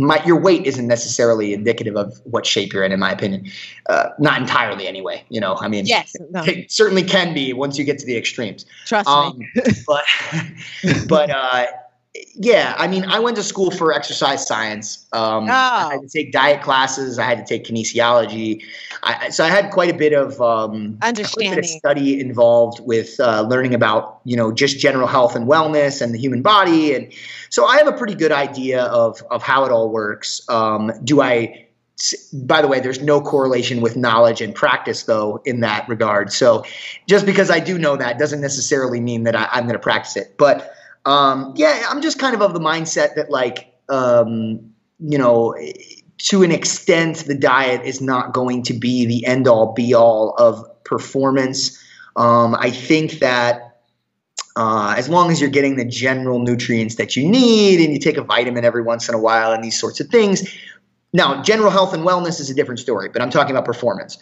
my, your weight isn't necessarily indicative of what shape you're in, in my opinion. Uh, not entirely, anyway. You know, I mean, yes, no. it certainly can be once you get to the extremes. Trust um, me. but, but uh, yeah, I mean, I went to school for exercise science. Um, oh. I had to take diet classes. I had to take kinesiology. I, so I had quite a bit of um, understanding, of study involved with uh, learning about you know just general health and wellness and the human body, and so I have a pretty good idea of of how it all works. Um, do I? By the way, there's no correlation with knowledge and practice, though, in that regard. So, just because I do know that doesn't necessarily mean that I, I'm going to practice it. But um, yeah, I'm just kind of of the mindset that like um, you know to an extent the diet is not going to be the end all be all of performance. Um, I think that uh, as long as you're getting the general nutrients that you need and you take a vitamin every once in a while and these sorts of things. Now, general health and wellness is a different story, but I'm talking about performance.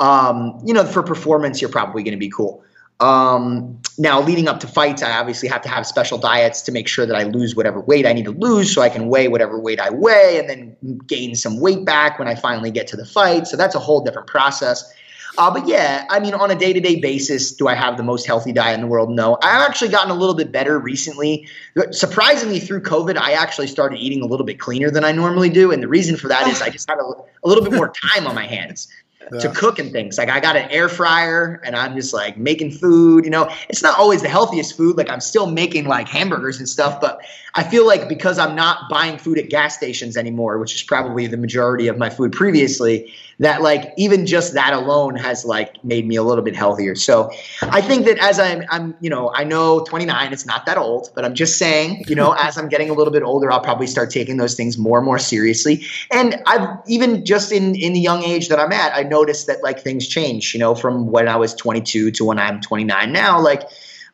Um, you know, for performance, you're probably going to be cool. Um, now, leading up to fights, I obviously have to have special diets to make sure that I lose whatever weight I need to lose so I can weigh whatever weight I weigh and then gain some weight back when I finally get to the fight. So that's a whole different process. Uh, but yeah, I mean, on a day to day basis, do I have the most healthy diet in the world? No. I've actually gotten a little bit better recently. Surprisingly, through COVID, I actually started eating a little bit cleaner than I normally do. And the reason for that is I just had a, a little bit more time on my hands yeah. to cook and things. Like I got an air fryer and I'm just like making food, you know. It's not always the healthiest food. Like I'm still making like hamburgers and stuff, but I feel like because I'm not buying food at gas stations anymore, which is probably the majority of my food previously, that like even just that alone has like made me a little bit healthier. So I think that as I'm I'm you know I know 29 it's not that old, but I'm just saying you know as I'm getting a little bit older I'll probably start taking those things more and more seriously. And I've even just in in the young age that I'm at I noticed that like things change. You know from when I was 22 to when I'm 29 now like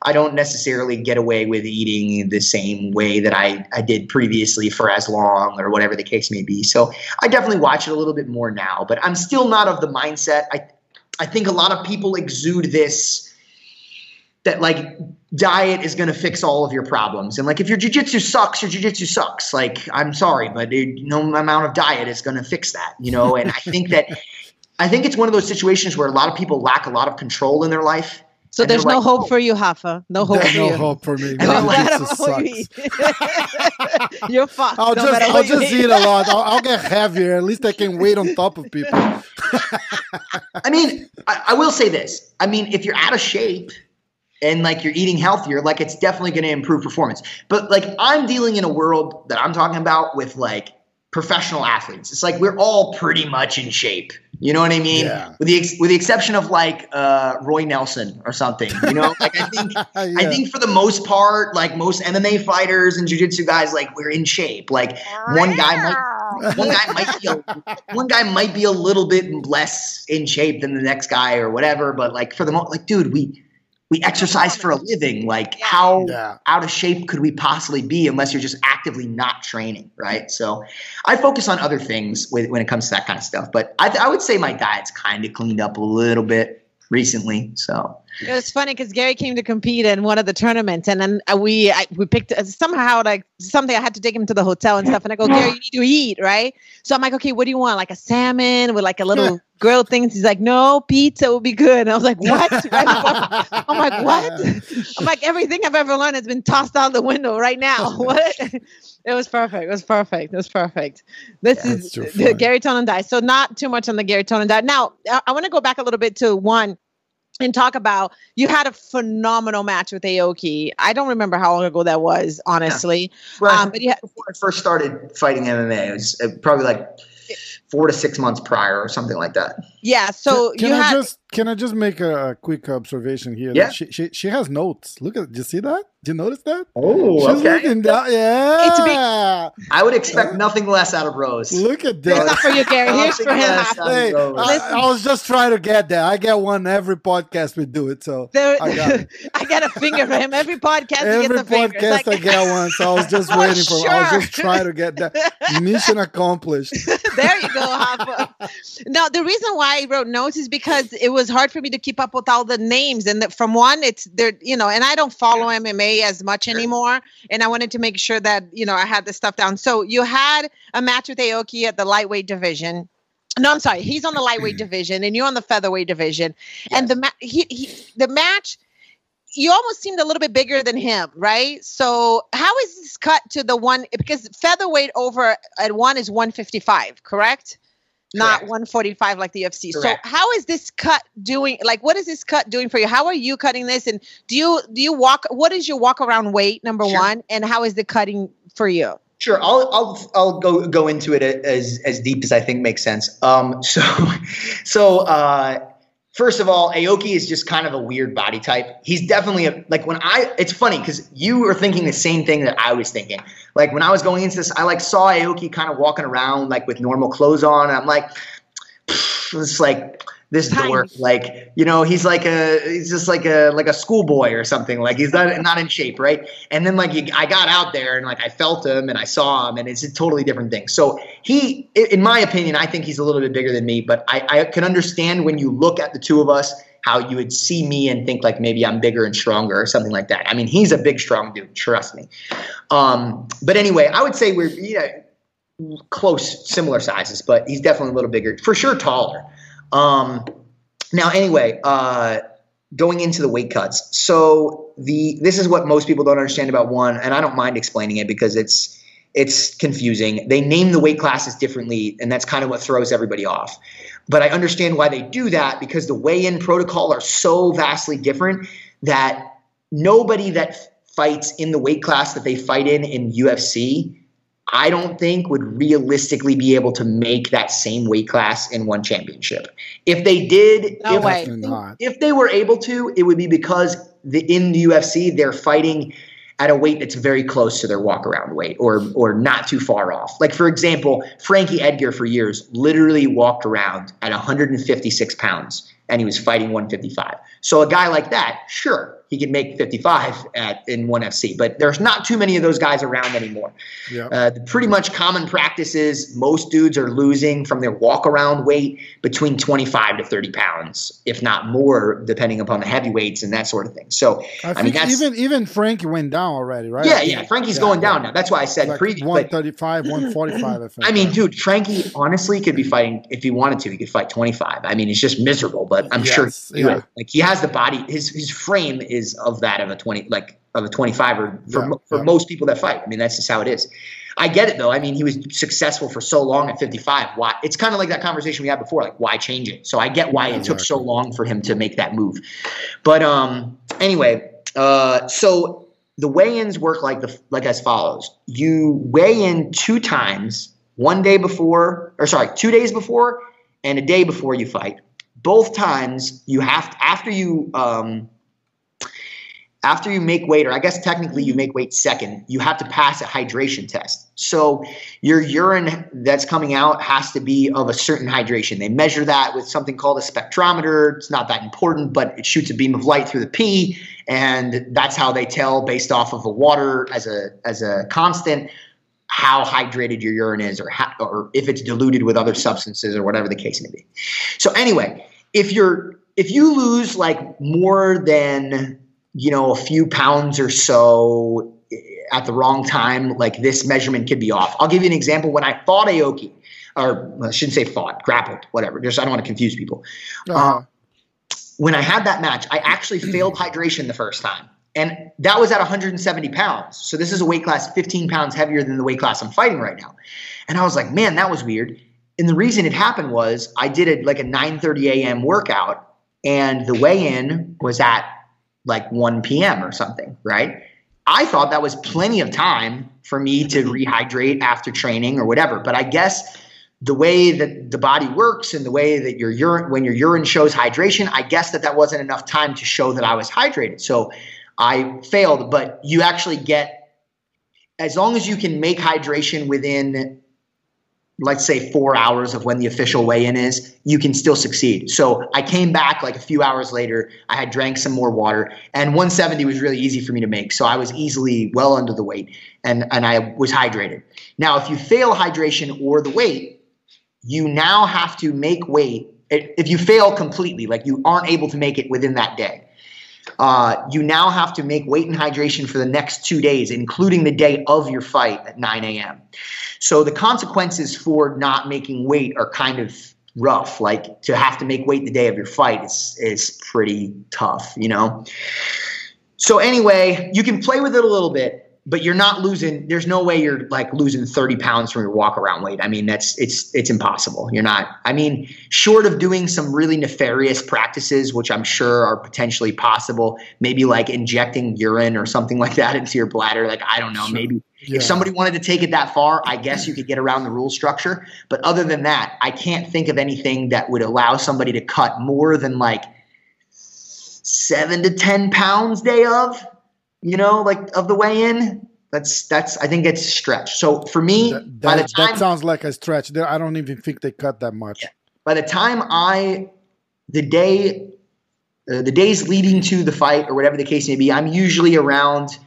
I don't necessarily get away with eating the same way that I, I did previously for as long or whatever the case may be. So I definitely watch it a little bit more now, but I'm still not of the mindset. I, I think a lot of people exude this that like diet is going to fix all of your problems. And like if your jujitsu sucks, your jujitsu sucks. Like I'm sorry, but it, no amount of diet is going to fix that, you know? And I think that I think it's one of those situations where a lot of people lack a lot of control in their life so and there's no like, hope oh. for you, Hafa. No hope there's for no you. hope for me. No sucks. You are fucked. I'll no just, I'll just eat. a lot. I'll, I'll, get heavier. At least I can wait on top of people. I mean, I, I will say this. I mean, if you're out of shape and like you're eating healthier, like it's definitely going to improve performance. But like I'm dealing in a world that I'm talking about with like professional athletes. It's like we're all pretty much in shape. You know what I mean? Yeah. With the ex- with the exception of like uh, Roy Nelson or something. You know, like I think yeah. I think for the most part, like most MMA fighters and jiu-jitsu guys, like we're in shape. Like one guy might one guy might be a, one guy might be a little bit less in shape than the next guy or whatever, but like for the most like dude, we we exercise for a living. Like, how yeah. out of shape could we possibly be unless you're just actively not training, right? So, I focus on other things with, when it comes to that kind of stuff. But I, I would say my diet's kind of cleaned up a little bit recently. So it was funny because Gary came to compete in one of the tournaments, and then uh, we I, we picked uh, somehow like something. I had to take him to the hotel and stuff, and I go, Gary, you need to eat, right? So I'm like, okay, what do you want? Like a salmon with like a little grilled things. He's like, no, pizza will be good. And I was like, what? I'm like, what? I'm like, everything I've ever learned has been tossed out the window right now. What? It was perfect. It was perfect. It was perfect. This yeah, is the Garry Tonon diet. So not too much on the Garry Tonon diet. Now I, I want to go back a little bit to one and talk about you had a phenomenal match with Aoki. I don't remember how long ago that was, honestly. Right. Um, but yeah, Before I first started fighting MMA, it was uh, probably like four to six months prior or something like that. Yeah. So can, can you I had just can I just make a, a quick observation here? Yeah. She, she she has notes. Look at. Did you see that? Did you notice that? Oh, She's looking down. Yeah. It's big- I would expect nothing less out of Rose. Look at It's not for you, Gary. Here's for him. Hey, I, I was just trying to get there. I get one every podcast we do it. So There, I got it. I got a finger for him. Every podcast, he every gets a podcast like- I get one. So I was just Oh, waiting for. I was just trying to get that mission accomplished. there you go, Hoffa. Now, the reason why I wrote notes is because it was hard for me to keep up with all the names. And that from one, it's there, you know, and I don't follow MMA as much anymore. And I wanted to make sure that, you know, I had the stuff down. So you had a match with Aoki at the lightweight division. No, I'm sorry. He's on the lightweight division, and you're on the featherweight division. And the ma- he, he the match, you almost seemed a little bit bigger than him, right? So how is this cut to the one? Because featherweight over at one is 155, correct? Not Correct. 145 like the UFC. Correct. So how is this cut doing? Like, what is this cut doing for you? How are you cutting this? And do you do you walk? What is your walk around weight? Number Sure. one, and how is the cutting for you? Sure, I'll I'll I'll go go into it as as deep as I think makes sense. Um, so so uh, first of all, Aoki is just kind of a weird body type. He's definitely a like when I. It's funny because you were thinking the same thing that I was thinking. Like when I was going into this, I like saw Aoki kind of walking around like with normal clothes on, and I'm like, it's like this Tiny. dork. Like you know, he's like a he's just like a like a schoolboy or something. Like he's not not in shape, right? And then like you, I got out there and like I felt him and I saw him, and it's a totally different thing. So he, in my opinion, I think he's a little bit bigger than me. But I, I can understand when you look at the two of us. How you would see me and think like maybe I'm bigger and stronger or something like that. I mean, he's a big, strong dude. Trust me. Um, but anyway, I would say we're yeah, close, similar sizes, but he's definitely a little bigger, for sure, taller. Um, now, anyway, uh, going into the weight cuts. So the this is what most people don't understand about one, and I don't mind explaining it because it's it's confusing. They name the weight classes differently, and that's kind of what throws everybody off. But I understand why they do that because the weigh-in protocol are so vastly different that nobody that fights in the weight class that they fight in in UFC I don't think would realistically be able to make that same weight class in one championship. If they did, No if, way. If they were able to, it would be because the in the UFC they're fighting at a weight that's very close to their walk around weight or or not too far off. Like for example, Frankie Edgar for years literally walked around at 156 pounds and he was fighting 155. So a guy like that, sure, he could make 55 at in one FC, but there's not too many of those guys around anymore. Yeah. Uh, pretty much common practice is most dudes are losing from their walk around weight between 25 to 30 pounds, if not more, depending upon the heavyweights and that sort of thing. So, I I, mean, that's even even Frankie went down already, right? yeah, yeah. Frankie's Yeah, going yeah. down now. That's why I said Like previous. one But thirty five, one forty five. I think. I mean, dude, Frankie honestly could be fighting if he wanted to. He could fight 25. I mean, it's just miserable, but I'm sure Yes, he yeah. Like he has the body. His his frame is of that of a 20, like of a 25 or for Yeah, for yeah. most people that fight. I mean, that's just how it is. I get it though. I mean, he was successful for so long at 55. Why? It's kind of like that conversation we had before. Like, why change it? So I get why it took so long for him to make that move. But um, anyway, uh, so the weigh-ins work like the like as follows: you weigh in two times, one day before, or sorry, two days before, and a day before you fight. Both times you have to, after you um, after you make weight, or I guess technically you make weight second, you have to pass a hydration test. So your urine that's coming out has to be of a certain hydration. They measure that with something called a spectrometer. It's not that important, but it shoots a beam of light through the pee, and that's how they tell based off of the water as a as a constant how hydrated your urine is or how, or if it's diluted with other substances or whatever the case may be. So anyway, if you're if you lose like more than you know a few pounds or so at the wrong time, like this measurement could be off. I'll give you an example. When I fought Aoki, or well, I shouldn't say fought, grappled, whatever. Just I don't want to confuse people. Uh, When I had that match, I actually failed hydration the first time. And that was at 170 pounds. So this is a weight class 15 pounds heavier than the weight class I'm fighting right now. And I was like, man, that was weird. And the reason it happened was I did it like a 9:30 a.m. workout and the weigh-in was at like 1 p.m. or something, right? I thought that was plenty of time for me to mm-hmm. rehydrate after training or whatever. But I guess the way that the body works and the way that your urine, when your urine shows hydration, I guess that that wasn't enough time to show that I was hydrated. So I failed. But you actually get, as long as you can make hydration within let's say four hours of when the official weigh-in is, you can still succeed. So I came back like a few hours later. I had drank some more water, and 170 was really easy for me to make. So I was easily well under the weight, and and I was hydrated. Now, if you fail hydration or the weight, you now have to make weight. If you fail completely, like you aren't able to make it within that day, uh, you now have to make weight and hydration for the next two days, including the day of your fight at 9 a.m. So the consequences for not making weight are kind of rough. Like to have to make weight the day of your fight is is pretty tough, you know. So anyway, you can play with it a little bit, but you're not losing there's no way you're like losing 30 pounds from your walk around weight i mean that's it's it's impossible you're not i mean short of doing some really nefarious practices which i'm sure are potentially possible maybe like injecting urine or something like that into your bladder like i don't know sure. maybe yeah. if somebody wanted to take it that far i guess you could get around the rule structure but other than that i can't think of anything that would allow somebody to cut more than like seven to ten pounds day of you know, like of the way in. That's that's I think it's stretched. So for me, that, that, by the time that sounds like a stretch. There, I don't even think they cut that much. By the time I, the day, uh, the days leading to the fight or whatever the case may be, I'm usually around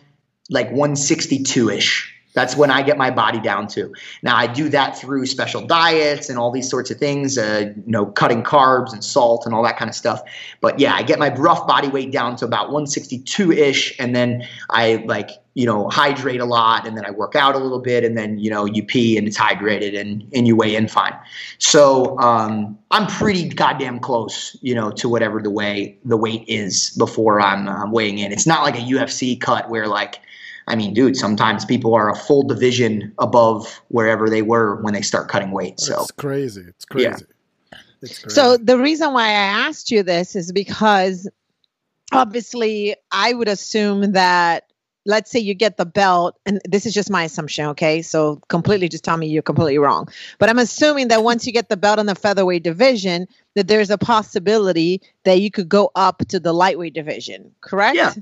like 162 ish that's when I get my body down to. Now I do that through special diets and all these sorts of things, uh, you know, cutting carbs and salt and all that kind of stuff. But yeah, I get my rough body weight down to about 162 ish, and then I like you know hydrate a lot, and then I work out a little bit, and then you know you pee and it's hydrated, and and you weigh in fine. So um, I'm pretty goddamn close, you know, to whatever the way the weight is before I'm uh, weighing in. It's not like a UFC cut where like I mean, dude, sometimes people are a full division above wherever they were when they start cutting weight. So it's crazy. It's crazy. Yeah. It's crazy. So the reason why I asked you this is because obviously I would assume that let's say you get the belt and this is just my assumption okay so completely just tell me you're completely wrong but i'm assuming that once you get the belt in the featherweight division that there's a possibility that you could go up to the lightweight division correct yeah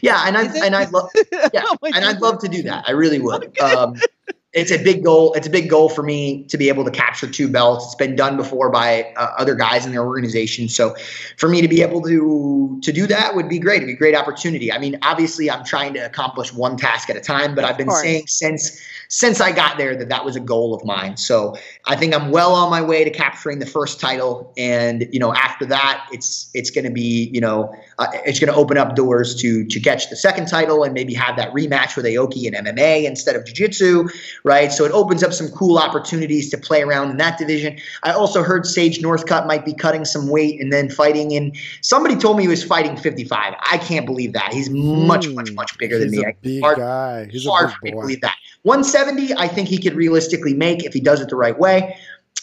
yeah, and I and I'd love yeah, oh and I'd love to do that. I really would. Um, it's a big goal. It's a big goal for me to be able to capture two belts. It's been done before by uh, other guys in their organization. So for me to be able to to do that would be great. It'd be a great opportunity. I mean, obviously, I'm trying to accomplish one task at a time, but I've been saying since since I got there that that was a goal of mine. So I think I'm well on my way to capturing the first title, and you know after that, it's it's going to be you know uh, it's going to open up doors to to catch the second title and maybe have that rematch with Aoki in MMA instead of Jiu-Jitsu, right? So it opens up some cool opportunities to play around in that division. I also heard Sage Northcutt might be cutting some weight and then fighting in. Somebody told me he was fighting 55. I can't believe that. He's much much hmm. much bigger than me. A big hard, guy. He's hard a for me to believe that. 170, I think he could realistically make if he does it the right way.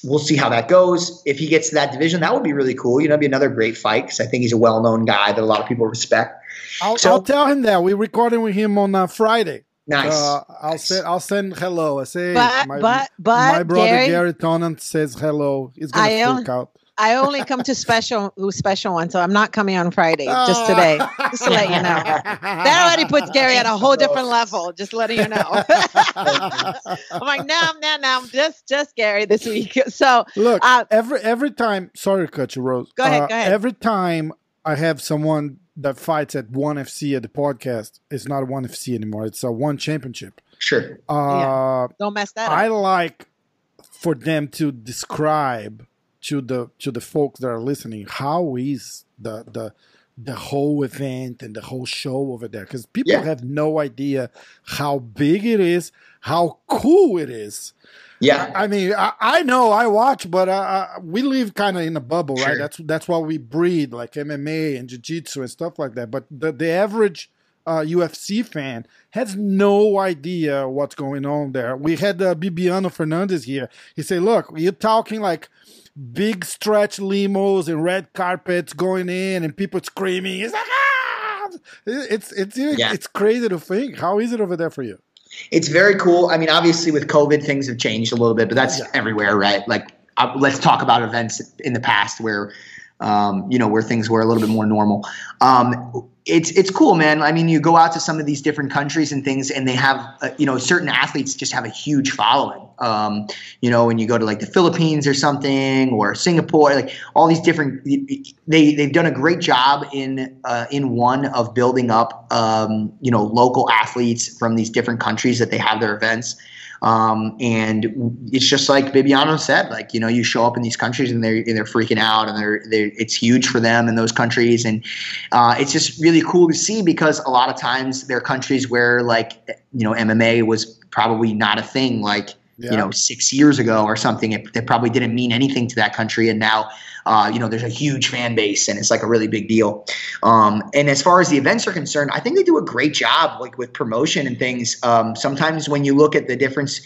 We'll see how that goes. If he gets to that division, that would be really cool. You know, be another great fight because I think he's a well-known guy that a lot of people respect. I'll, so, I'll tell him that we're recording with him on uh, Friday. Nice. Uh, I'll nice. send I'll send hello. I say but my, but but my brother Gary, Garry Tonon says hello. He's gonna I freak out. I only come to special special one, so I'm not coming on Friday. Just today, just to let you know. That already puts Gary at a whole different level. Just letting you know. I'm like, no, no, no, just just Gary this week. So look, uh, every every time. Sorry to cut you, Rose. Go ahead. Uh, go ahead. Every time I have someone that fights at one FC at the podcast, it's not one FC anymore. It's a one championship. Sure. Uh, yeah. Don't mess that Up. I up. like for them to describe to the to the folks that are listening how is the the the whole event and the whole show over there because people Yeah. have no idea how big it is how cool it is Yeah. i mean i, I know i watch but uh, uh, we live kind of in a bubble right that's that's why we breed like mma and jiu-jitsu and stuff like that but the, the average uh, UFC fan has no idea what's going on there. We had uh, Bibiano Fernandes here. He said, "Look, you're talking like big stretch limos and red carpets going in and people screaming. It's like ah! It's it's Yeah. it's crazy to think. How is it over there for you? It's very cool. I mean, obviously with COVID, things have changed a little bit, but that's Yeah. everywhere, right? Like, uh, let's talk about events in the past where, um, you know, where things were a little bit more normal. Um, it's it's cool, man. I mean, you go out to some of these different countries and things, and they have, uh, you know, certain athletes just have a huge following. Um, you know, when you go to like the Philippines or something, or Singapore, like all these different, they they've done a great job in uh, in one of building up, um, you know, local athletes from these different countries that they have their events. Um, and it's just like Bibiano said, like you know, you show up in these countries and they're and they're freaking out, and they're they're it's huge for them in those countries, and uh, it's just really cool to see because a lot of times there are countries where like you know MMA was probably not a thing, like Yeah. you know six years ago or something. It, it probably didn't mean anything to that country, and now uh, you know there's a huge fan base, and it's like a really big deal. Um, and as far as the events are concerned, I think they do a great job, like with promotion and things. Um, sometimes when you look at the difference.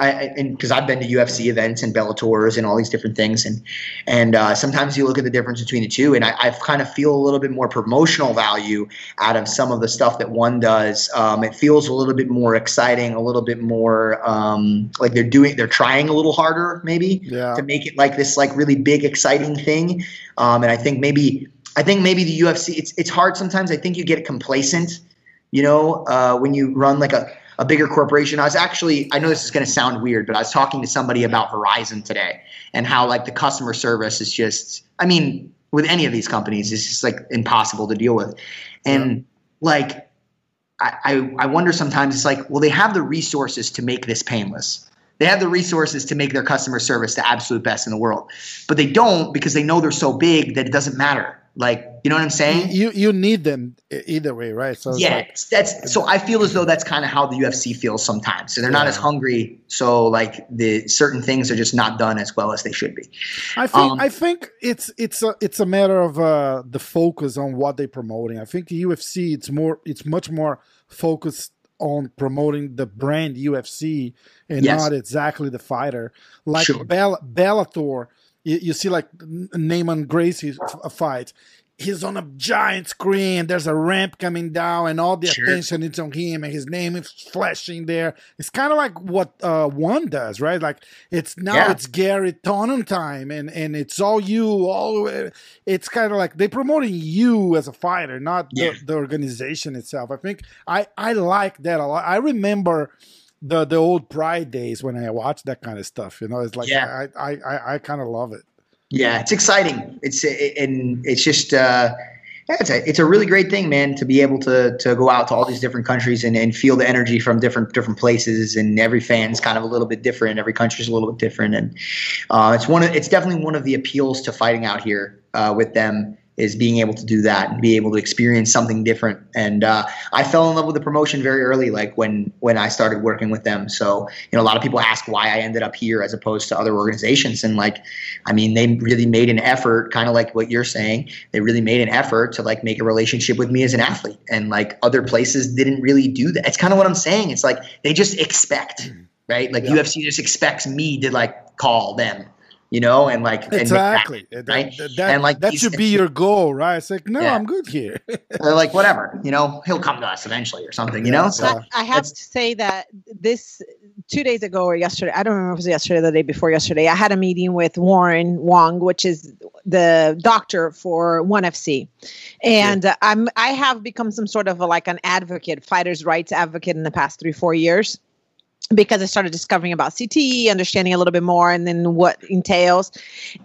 I, because I've been to UFC events and Bellators and all these different things, and and uh, sometimes you look at the difference between the two, and I, I kind of feel a little bit more promotional value out of some of the stuff that one does. Um, it feels a little bit more exciting, a little bit more um, like they're doing, they're trying a little harder, maybe Yeah. to make it like this like really big exciting thing. Um, and I think maybe I think maybe the UFC it's it's hard sometimes. I think you get complacent, you know, uh, when you run like a a bigger corporation. I was actually I know this is going to sound weird, but I was talking to somebody about Verizon today and how like the customer service is just I mean with any of these companies it's just like impossible to deal with. And like I, I I wonder sometimes it's like well they have the resources to make this painless. They have the resources to make their customer service the absolute best in the world, but they don't because they know they're so big that it doesn't matter. Like, you know what I'm saying? You you need them either way, right? So yeah, like- that's so. I feel as though that's kind of how the UFC feels sometimes. So they're not as hungry. So like the certain things are just not done as well as they should be. I think Um, I think it's it's a it's a matter of uh, the focus on what they're promoting. I think the UFC it's more it's much more focused on promoting the brand UFC and Yes. not exactly the fighter. Like Sure. Bell, Bellator, you, you see like Neiman Gracie's fight. He's on a giant screen. There's a ramp coming down, and all the Sure. attention is on him, and his name is flashing there. It's kind of like what uh, one does, right? Like it's now Yeah. it's Garry Tonon time, and and it's all you, all. It's kind of like they promoting you as a fighter, not Yeah. the, the organization itself. I think I I like that a lot. I remember the the old Pride days when I watched that kind of stuff. You know, it's like Yeah. I I I, I kind of love it. Yeah, it's exciting. It's it, and it's just uh, it's a it's a really great thing, man, to be able to to go out to all these different countries and, and feel the energy from different different places. And every fan's kind of a little bit different. Every country's a little bit different, and uh, it's one of it's definitely one of the appeals to fighting out here uh, with them is being able to do that and be able to experience something different. And uh, I fell in love with the promotion very early, like when when I started working with them. So you know, a lot of people ask why I ended up here as opposed to other organizations, and like, I mean, they really made an effort, kind of like what you're saying. They really made an effort to like make a relationship with me as an athlete, and like other places didn't really do that. It's kind of what I'm saying. It's like they just expect, right? Like Yeah. UFC just expects me to like call them. You know, and like and that- Exactly. That, right? that, that, And, like, that should be your goal, right? It's like, no, Yeah. I'm good here. They're like whatever, you know, he'll come to us eventually or something, you Yeah. know. So I, I have to say that this two days ago or yesterday, I don't remember if it was yesterday or the day before yesterday, I had a meeting with Warren Wong, which is the doctor for ONE FC. And uh, I'm I have become some sort of a, like an advocate, fighters' rights advocate in the past three, four years. Because I started discovering about CTE, understanding a little bit more, and then what entails.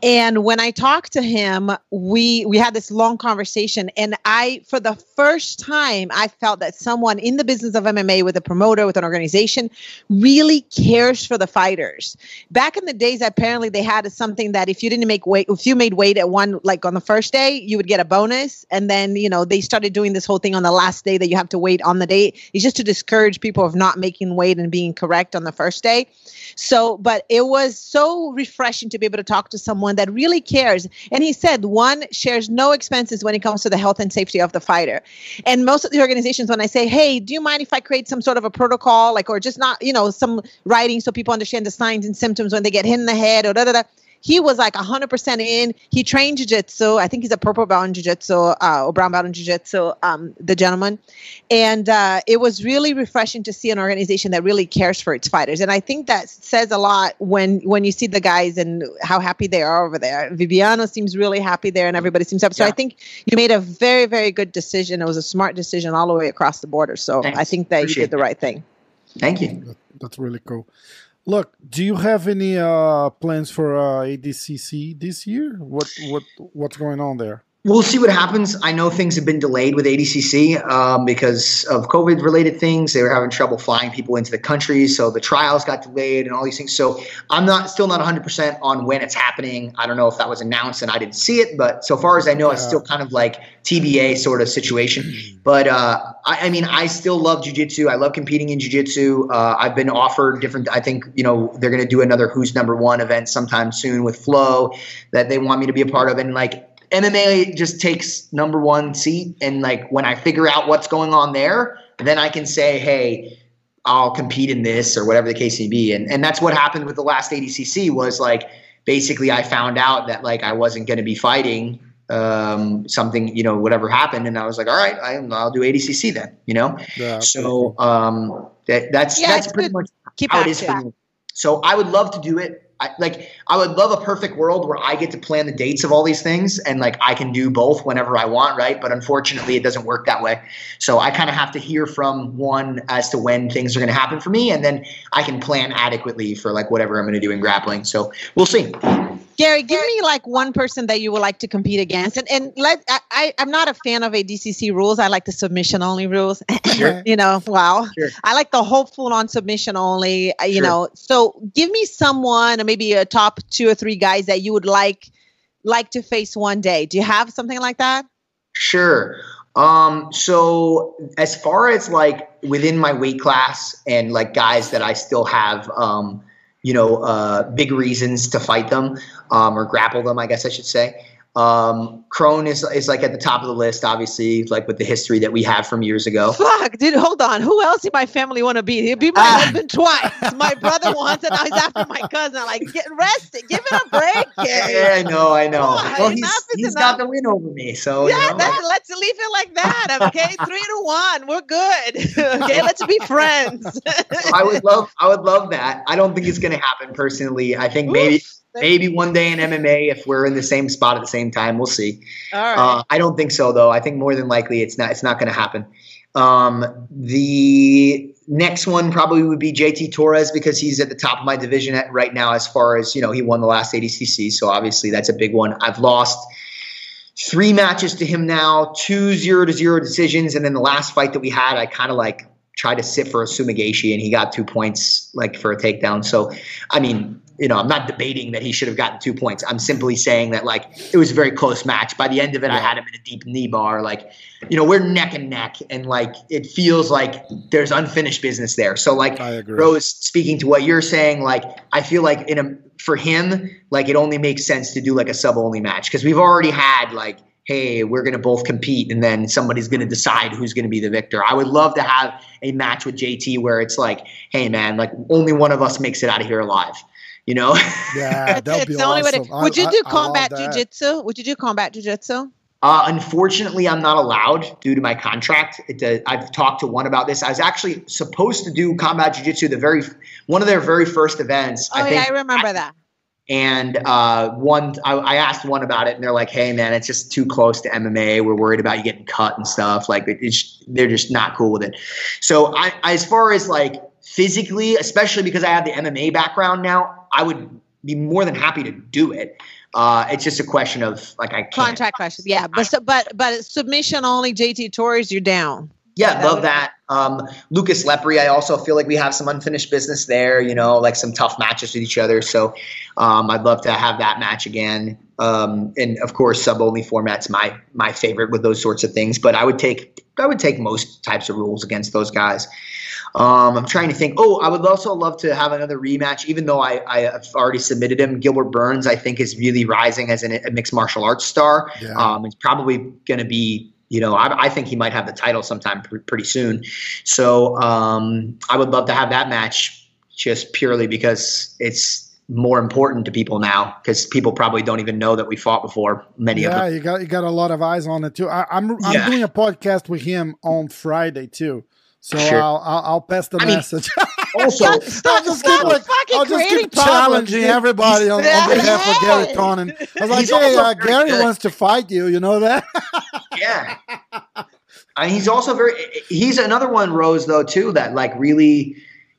And when I talked to him, we we had this long conversation, and I, for the first time, I felt that someone in the business of MMA, with a promoter, with an organization, really cares for the fighters. Back in the days, apparently they had something that if you didn't make weight, if you made weight at one, like on the first day, you would get a bonus, and then you know they started doing this whole thing on the last day that you have to wait on the day. It's just to discourage people of not making weight and being correct on the first day. So, but it was so refreshing to be able to talk to someone that really cares. And he said one shares no expenses when it comes to the health and safety of the fighter. And most of the organizations, when I say, hey, do you mind if I create some sort of a protocol, like, or just not, you know, some writing so people understand the signs and symptoms when they get hit in the head or da da da. He was like 100% in. He trained jiu-jitsu. I think he's a purple belt in jiu-jitsu uh, or brown belt in jiu-jitsu, um, the gentleman. And uh, it was really refreshing to see an organization that really cares for its fighters. And I think that says a lot when when you see the guys and how happy they are over there. Bibiano seems really happy there and everybody seems happy. So Yeah. I think you made a very, very good decision. It was a smart decision all the way across the border. So Thanks. I think that you did the right thing. Thank you. That- That's really cool. Look, do you have any uh, plans for uh, ADCC this year? What what what's going on there? We'll see what happens. I know things have been delayed with ADCC um, because of COVID related things. They were having trouble flying people into the country, so the trials got delayed and all these things. So I'm not still not 100% on when it's happening. I don't know if that was announced and I didn't see it, but so far as I know, it's still kind of like TBA sort of situation. But uh, I, I mean, I still love jujitsu. I love competing in jujitsu. Uh, I've been offered different. I think you know they're going to do another Who's Number One event sometime soon with Flow that they want me to be a part of, and like MMA just takes number one seat. And like when I figure out what's going on there, then I can say, hey. I'll compete in this or whatever the case may be, and and that's what happened with the last ADCC was like basically I found out that like I wasn't going to be fighting um, something, you know, whatever happened, and I was like, all right, I, I'll do ADCC then, you know. Yeah, So um, that that's Yeah, that's pretty good. much Keep how it is for me. So I would love to do it. I, like I would love a perfect world where I get to plan the dates of all these things and like I can do both whenever I want, right? But unfortunately, it doesn't work that way. So I kind of have to hear from one as to when things are going to happen for me, and then I can plan adequately for like whatever I'm going to do in grappling. So we'll see. Gary, give me like one person that you would like to compete against, and and let I, I I'm not a fan of ADCC rules. I like the submission only rules. Sure. you know, wow. Sure. I like the hopeful on submission only. uh, You Sure. know, so give me someone, or maybe a top two or three guys that you would like like to face one day. Do you have something like that? Sure. Um, so as far as like within my weight class and like guys that I still have, um, you know, uh, big reasons to fight them um, or grapple them, I guess I should say. Um, Kron is is like at the top of the list, obviously, like with the history that we have from years ago. Fuck, dude, hold on. Who else in my family want to be? He'd be my Ah. husband twice. My brother once, and now he's after my cousin. I'm like, get rested. Give it a break, Gary. Yeah, I know, I know. Well, he's, he's enough. got the win over me, so you Yeah, know, that, let's leave it like that. Okay, three to one, we're good. okay, let's be friends. I would love, I would love that. I don't think it's going to happen personally. I think Oof. maybe one day in MMA, if we're in the same spot at the same time, we'll see. All right. Uh, I don't think so, though. I think more than likely it's not. It's not going to happen. Um, the next one probably would be JT Torres because he's at the top of my division at, right now. As far as you know, he won the last ADCC, so obviously that's a big one. I've lost three matches to him now, two zero to zero decisions, and then the last fight that we had, I kind of like tried to sit for a sumi gaeshi, and he got two points like for a takedown. So, I mean, you know, I'm not debating that he should have gotten two points. I'm simply saying that like it was a very close match. By the end of it, I had him in a deep knee bar. Like, you know, we're neck and neck, and like it feels like there's unfinished business there. So, like, I agree. Rose, speaking to what you're saying, like I feel like in a for him, like it only makes sense to do like a sub only match because we've already had like, hey, we're gonna both compete, and then somebody's gonna decide who's gonna be the victor. I would love to have a match with JT where it's like, hey man, like only one of us makes it out of here alive. You know? Yeah, that'd it's be the only way to- Would you do I combat that. jujitsu? Would you do combat jujitsu? Uh, unfortunately, I'm not allowed due to my contract. It, uh, I've talked to one about this. I was actually supposed to do combat jiu-jitsu the very one of their very first events. Oh I yeah, I remember that. And uh, one, I, I asked one about it, and they're like, "Hey, man, it's just too close to MMA. We're worried about you getting cut and stuff. Like, it's they're just not cool with it." So, I, as far as like physically, especially because I have the MMA background now, I would be more than happy to do it. Uh, it's just a question of like I can't. Contract question. Yeah, but but but submission only. JT Torres, you're down. Yeah, That love that. Um, Lucas Lepri, I also feel like we have some unfinished business there, you know, like some tough matches with each other. So um, I'd love to have that match again. Um, and of course, sub only format's my my favorite with those sorts of things. But I would take I would take most types of rules against those guys. Um, I'm trying to think. Oh, I would also love to have another rematch, even though I, I have already submitted him. Gilbert Burns, I think, is really rising as an, a mixed martial arts star. Yeah. Um, it's probably going to be, you know, I, I think he might have the title sometime pr- pretty soon. So um, I would love to have that match just purely because it's more important to people now because people probably don't even know that we fought before. Many of Yeah, them. you got you got a lot of eyes on it too. I, I'm I'm Yeah. doing a podcast with him on Friday too, so Sure. I'll, I'll I'll pass the I mean, message. Also, Stop, I'll stop, just stop keep like I'll just keep challenging problems. everybody on, on behalf of Garry Tonon. I was like, He's hey, uh, Gary good. wants to fight you. You know that? yeah. I mean, he's also very. He's another one, Rose, though, too. That like really,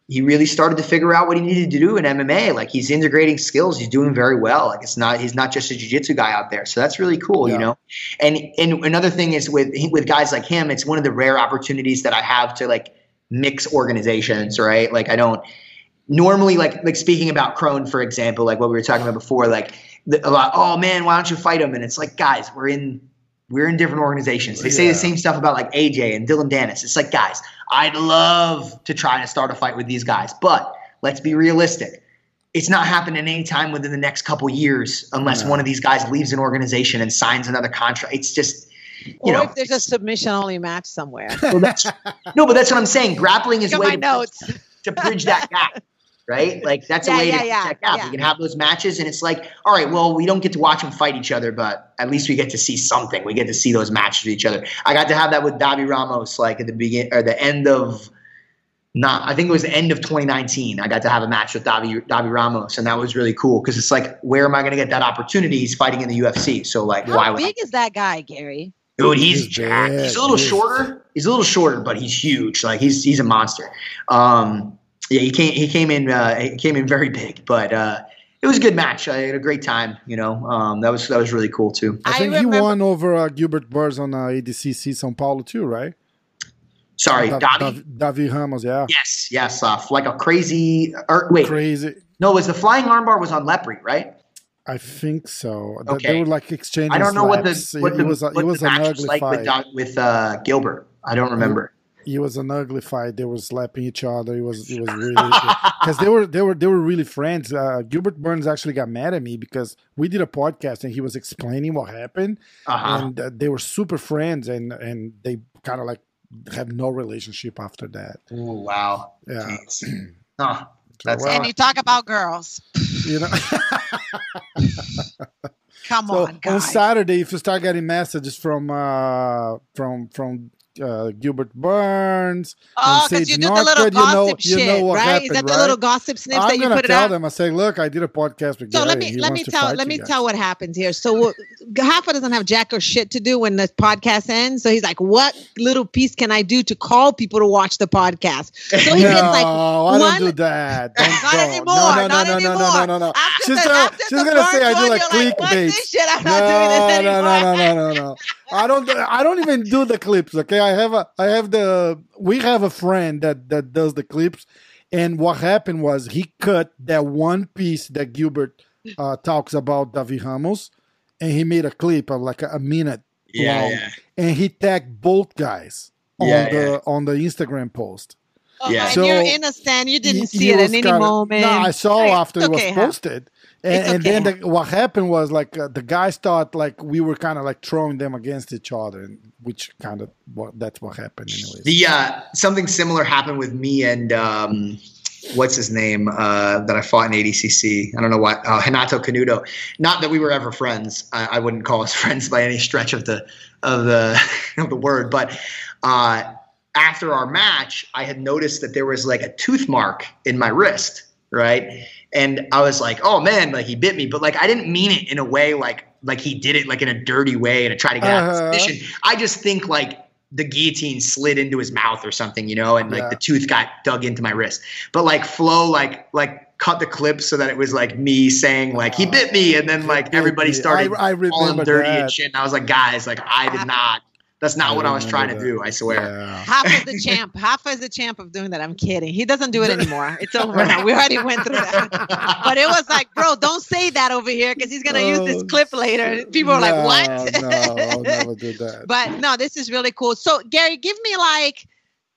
he really started to figure out what he needed to do in MMA. Like he's integrating skills. He's doing very well. Like it's not. He's not just a jiu-jitsu guy out there. So that's really cool, Yeah. you know. And and another thing is with with guys like him, it's one of the rare opportunities that I have to like mix organizations. Right? Like I don't normally like like speaking about Kron, for example, like what we were talking about before, like the, a lot. Oh man, why don't you fight him? And it's like, guys, we're in we're in different organizations. They say the same stuff about like AJ and Dillon Danis. It's like, guys, I'd love to try to start a fight with these guys, but let's be realistic. It's not happening anytime within the next couple years unless one of these guys leaves an organization and signs another contract. It's just, or know, if there's a submission only match somewhere. well, that's, no, but that's what I'm saying. Grappling is a way to notes. to bridge that gap, right? Like that's a way yeah, to bridge yeah, gap. yeah. We can have those matches, and it's like, all right, well, we don't get to watch them fight each other, but at least we get to see something. We get to see those matches with each other. I got to have that with Davi Ramos, like at the begin or the end of. Not, I think it was the end of 2019. I got to have a match with Davi, Davi Ramos, and that was really cool because it's like, where am I going to get that opportunity? He's fighting in the UFC, so like, why How would I big is that guy, Garry? Dude, he's He's jacked. big. He's a little He's- shorter. He's a little shorter, but he's huge. Like he's he's a monster. Um, yeah, he came he came in uh, he came in very big, but uh, it was a good match. I had a great time. You know, um, that was that was really cool too. I I think remember- he won over uh, Gilbert Burns on uh, ADCC São Paulo too, right? Sorry, Dav- Davi. Davi Ramos, yeah. Yes, yes, uh, like a crazy. Or, wait, Crazy. no, it was the flying armbar was on Lepri, right? I think so. Okay. They were like exchanging. I don't know what the slaps. what it the, was. A, what it was the an match ugly was like fight. with with uh, Gilbert. I don't remember. it was an ugly fight. They were slapping each other. It was. It was really because they were they were they were really friends. Uh, Gilbert Burns actually got mad at me because we did a podcast and he was explaining what happened, Uh-huh. and uh, they were super friends, and and they kind of like have no relationship after that. Ooh, wow. Yeah. Jeez. Oh, that's and you talk about girls. You know. Come So on, on. Saturday, if you start getting messages from uh, from from uh, Gilbert Burns, Oh, because you do the little Northcutt, you know- gossip you know shit, what right? Is that the right? little gossip snips that I'm you gonna put it tell them. I say, look, I did a podcast with So Gary. let me He let me tell let me guys." tell what happens here. So Hoffa doesn't have jack or shit to do when the podcast ends. So he's like, "What little piece can I do to call people to watch the podcast?" So he no, gets like I one- don't do that. Don't, Not don't. anymore, No, no, no, no, no, no, no, no. After She's the- gonna, after she's the gonna say I do like clickbait. This shit, I'm no, not doing this no, anymore." no, no, no, no, no. I don't. I don't even do the clips. Okay, I have a. I have the. We have a friend that that does the clips, and what happened was he cut that one piece that Gilbert uh, talks about Davi Ramos, and he made a clip of like a, a minute Yeah, long, yeah. and he tagged both guys on Yeah, the on the Instagram post. Oh, Yeah. and So, you're in a stand. You didn't He- see he it at any kinda- moment. No, I saw Right. after it was posted. huh? Posted. And, It's and then the, what happened was like uh, the guys thought like we were kind of like throwing them against each other, and which kind of what that's what happened anyways. The uh, something similar happened with me and um, what's his name uh, that I fought in ADCC. I don't know what uh, Renato Canuto. Not that we were ever friends. I, I wouldn't call us friends by any stretch of the of the of the word. But uh, after our match, I had noticed that there was like a tooth mark in my wrist, right? And I was like, "Oh man, like he bit me," but like I didn't mean it in a way like like he did it like in a dirty way and to try to get out of Uh-huh. position. I just think like the guillotine slid into his mouth or something, you know, and like Yeah. the tooth got dug into my wrist. But like Flo, like like cut the clip so that it was like me saying like he bit me, and then like everybody started I- I calling dirty that. and shit. And I was like, guys, like I did not. That's not I what I was trying to do. I swear. Yeah. Hoffa is the champ. Hoffa is the champ of doing that. I'm kidding. He doesn't do it anymore. It's over now. We already went through that. But it was like, bro, don't say that over here because he's gonna use this Oh, clip later. People are like, what? no, I'll never do that. but no, this is really cool. So, Garry, give me like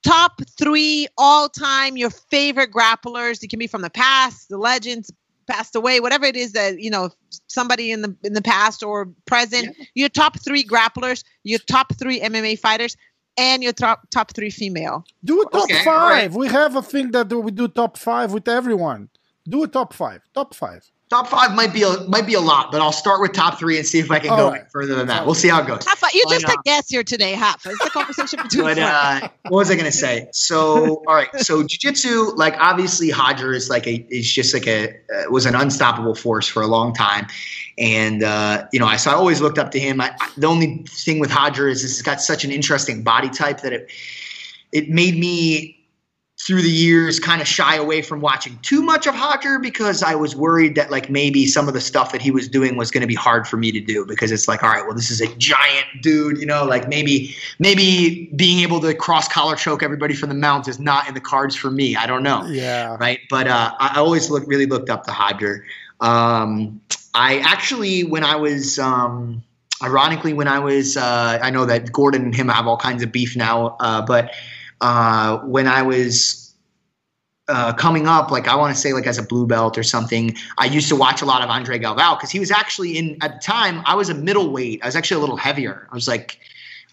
top three all time your favorite grapplers. It can be from the past, the legends, passed away, whatever it is that you know, somebody in the in the past or present. Your top three grapplers, your top three MMA fighters, and your top top three female. Do a top Okay, five. right. We have a thing that we do top five with everyone. Do a top five. Top five. Top five might be a might be a lot, but I'll start with top three and see if I can All go right. further than that. We'll see how it goes. Half, you're Why just a not? guest here today, half. It's a conversation between But uh, what was I gonna say? So, all right. So, jujitsu, like obviously, Roger is like a is just like a uh, was an unstoppable force for a long time, and uh, you know, I so I always looked up to him. I, I, the only thing with Roger is he's got such an interesting body type that it it made me through the years kind of shy away from watching too much of Roger because I was worried that like maybe some of the stuff that he was doing was going to be hard for me to do because it's like all right well this is a giant dude you know like maybe maybe being able to cross collar choke everybody from the mount is not in the cards for me I don't know Yeah. right? But uh, I always look really looked up to Roger. Um, I actually, when I was, um, ironically, when I was, uh, I know that Gordon and him have all kinds of beef now, uh, but uh, when I was uh, coming up, like I want to say, like as a blue belt or something, I used to watch a lot of Andre Galvao because he was actually in at the time. I was a middleweight. I was actually a little heavier. I was like.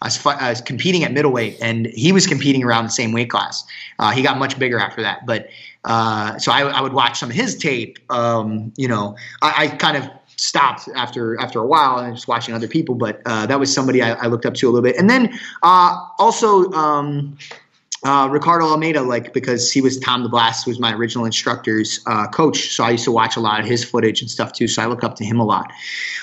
I was, I was competing at middleweight, and he was competing around the same weight class. Uh, he got much bigger after that, but uh, so I, I would watch some of his tape. Um, you know, I, I kind of stopped after after a while and just watching other people, but uh, that was somebody I, I looked up to a little bit. And then uh, also um, uh, Ricardo Almeida, like because he was Tom DeBlass was my original instructor's uh, coach, so I used to watch a lot of his footage and stuff too. So I look up to him a lot.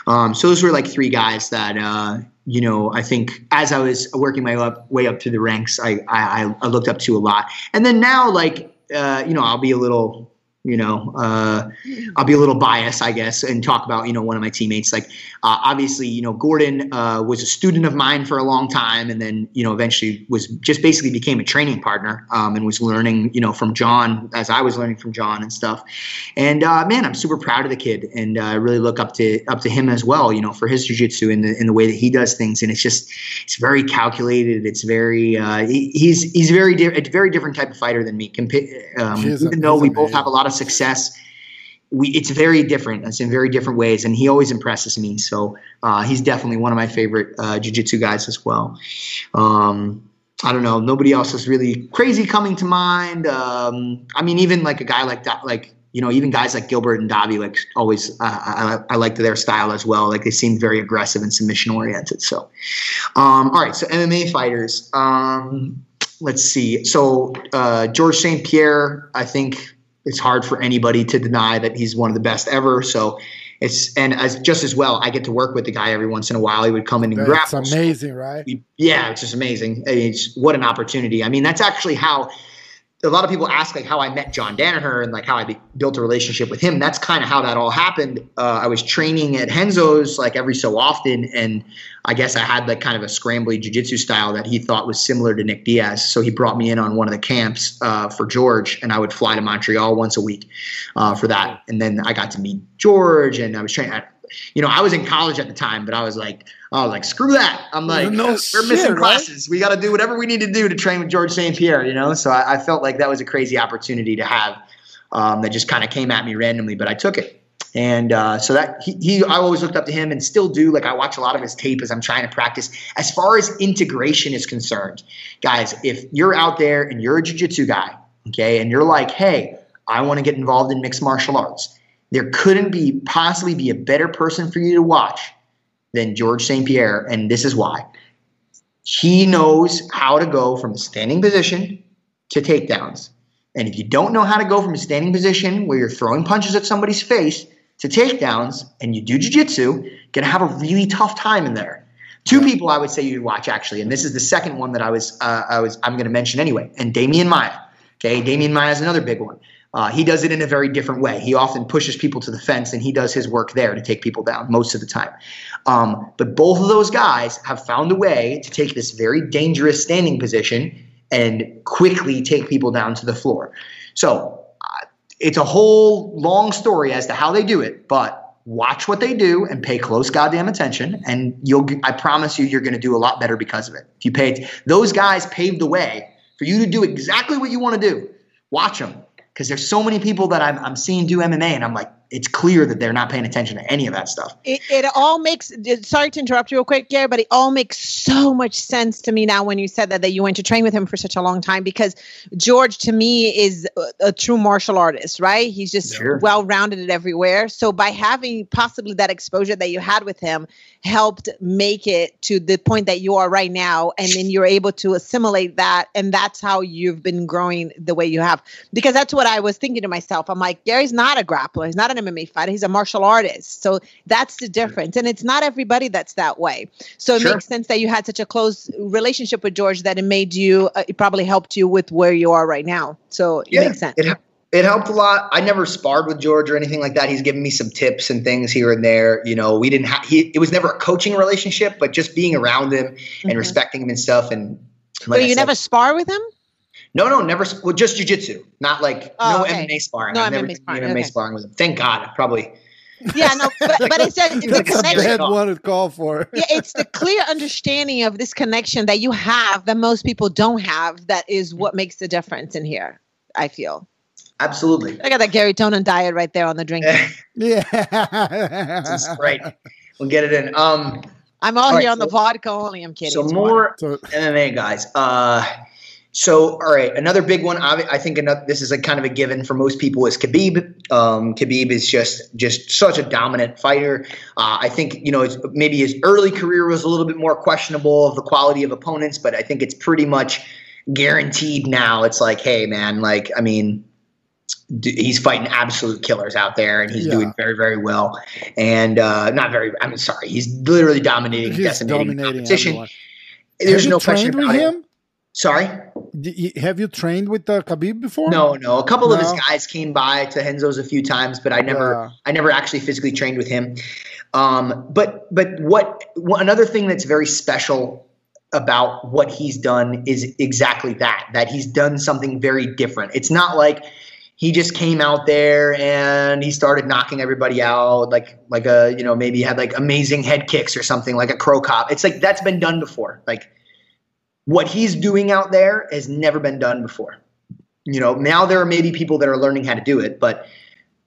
Um, so those were like three guys that uh, you know I think as I was working my up way up through the ranks, I I, I looked up to a lot. And then now like uh, you know I'll be a little you know uh, I'll be a little biased I guess and talk about you know one of my teammates. Like uh, obviously you know Gordon uh, was a student of mine for a long time and then you know eventually was just basically became a training partner um, and was learning you know from John as I was learning from John and stuff. And uh, man I'm super proud of the kid and uh, I really look up to up to him as well you know for his jiu-jitsu and the, in the way that he does things. And it's just it's very calculated. It's very uh, he, he's he's very di- a very different type of fighter than me Compa- um, even though we both have a lot of success we it's very different. It's in very different ways, and he always impresses me. So uh, he's definitely one of my favorite uh, jiu-jitsu guys as well. Um, I don't know. Nobody else is really crazy coming to mind. Um, I mean, even like a guy like that, like you know, even guys like Gilbert and Davi, like always, uh, I, I liked their style as well. Like they seemed very aggressive and submission oriented. So, um, all right. So MMA fighters. Um, let's see. So uh, George St. Pierre, I think it's hard for anybody to deny that he's one of the best ever. So it's and as just as well, I get to work with the guy every once in a while. He would come in and That's grapple. amazing, right? Yeah, it's just amazing. It's what an opportunity. I mean, that's actually how a lot of people ask like how I met John Danaher and like how I be, built a relationship with him. That's kind of how that all happened. Uh, I was training at Renzo's like every so often, and I guess I had like kind of a scrambly jujitsu style that he thought was similar to Nick Diaz. So he brought me in on one of the camps uh, for George, and I would fly to Montreal once a week uh, for that. And then I got to meet George, and I was training. At, you know, I was in college at the time, but I was like, oh, like screw that. I'm like, No we're shit, missing right? classes. We got to do whatever we need to do to train with George St. Pierre. You know, so I, I felt like that was a crazy opportunity to have um, that just kind of came at me randomly, but I took it. And uh, so that he, he, I always looked up to him and still do. Like I watch a lot of his tape as I'm trying to practice. As far as integration is concerned, guys, if you're out there and you're a jujitsu guy, okay, and you're like, hey, I want to get involved in mixed martial arts, there couldn't be possibly be a better person for you to watch than George St. Pierre, and this is why. He knows how to go from a standing position to takedowns. And if you don't know how to go from a standing position where you're throwing punches at somebody's face to takedowns and you do jujitsu, you're gonna have a really tough time in there. Two people I would say you'd watch actually, and this is the second one that I was uh, I was I'm gonna mention anyway, and Demian Maia. Okay, Demian Maia is another big one. Uh, he does it in a very different way. He often pushes people to the fence, and he does his work there to take people down most of the time. Um, but both of those guys have found a way to take this very dangerous standing position and quickly take people down to the floor. So uh, it's a whole long story as to how they do it, but watch what they do and pay close goddamn attention, and you'll. I promise you, you're going to do a lot better because of it. If you pay, those guys paved the way for you to do exactly what you want to do. Watch them because there's so many people that I'm, I'm seeing do MMA, and I'm like, it's clear that they're not paying attention to any of that stuff. It, it all makes. Sorry to interrupt you real quick, Garry, but it all makes so much sense to me now when you said that that you went to train with him for such a long time because George to me is a, a true martial artist, right? He's just Sure. well rounded everywhere. So by having possibly that exposure that you had with him helped make it to the point that you are right now, and then you're able to assimilate that, and that's how you've been growing the way you have. Because that's what I was thinking to myself. I'm like, Garry's not a grappler. He's not an MMA fighter. He's a martial artist. So that's the difference. And it's not everybody that's that way. So it Sure. makes sense that you had such a close relationship with George that it made you, uh, it probably helped you with where you are right now. So it makes sense. It, it helped a lot. I never sparred with George or anything like that. He's given me some tips and things here and there. You know, we didn't have. He it was never a coaching relationship, but just being around him and Mhm. respecting him and stuff. And So like I you said- never spar with him? No, no, never. Well, just jujitsu, not like Oh, no okay. MMA sparring. No I've never MMA done sparring, MMA okay. sparring with him. Thank God. I Probably. Yeah, no, but, but it's just the That's connection. one to call for. yeah, it's the clear understanding of this connection that you have that most people don't have that is what makes the difference in here, I feel. Absolutely. I got that Garry Tonon diet right there on the drink. Yeah. This is great. We'll get it in. Um. I'm all, All here right, on the so- vodka only. I'm kidding. So It's more So- MMA guys. Uh, so all right, another big one. I, I think another, this is a kind of a given for most people is Khabib. Um, Khabib is just just such a dominant fighter. Uh, I think you know maybe his early career was a little bit more questionable of the quality of opponents, but I think it's pretty much guaranteed now. It's like, hey man, like I mean. d- He's fighting absolute killers out there, and he's Yeah. doing very, very well. And uh, not very. I'm sorry. He's literally dominating, He's decimating dominating competition. everyone. There's have no question about it. Sorry. Have you trained with uh, Khabib before? No, no. A couple of his guys came by to Renzo's a few times, but I never, Yeah. I never actually physically trained with him. Um, but, but what, what another thing that's very special about what he's done is exactly that. That he's done something very different. It's not like he just came out there and he started knocking everybody out, like like a you know maybe he had like amazing head kicks or something like a Cro Cop. It's like that's been done before. Like what he's doing out there has never been done before. You know, now there are maybe people that are learning how to do it, but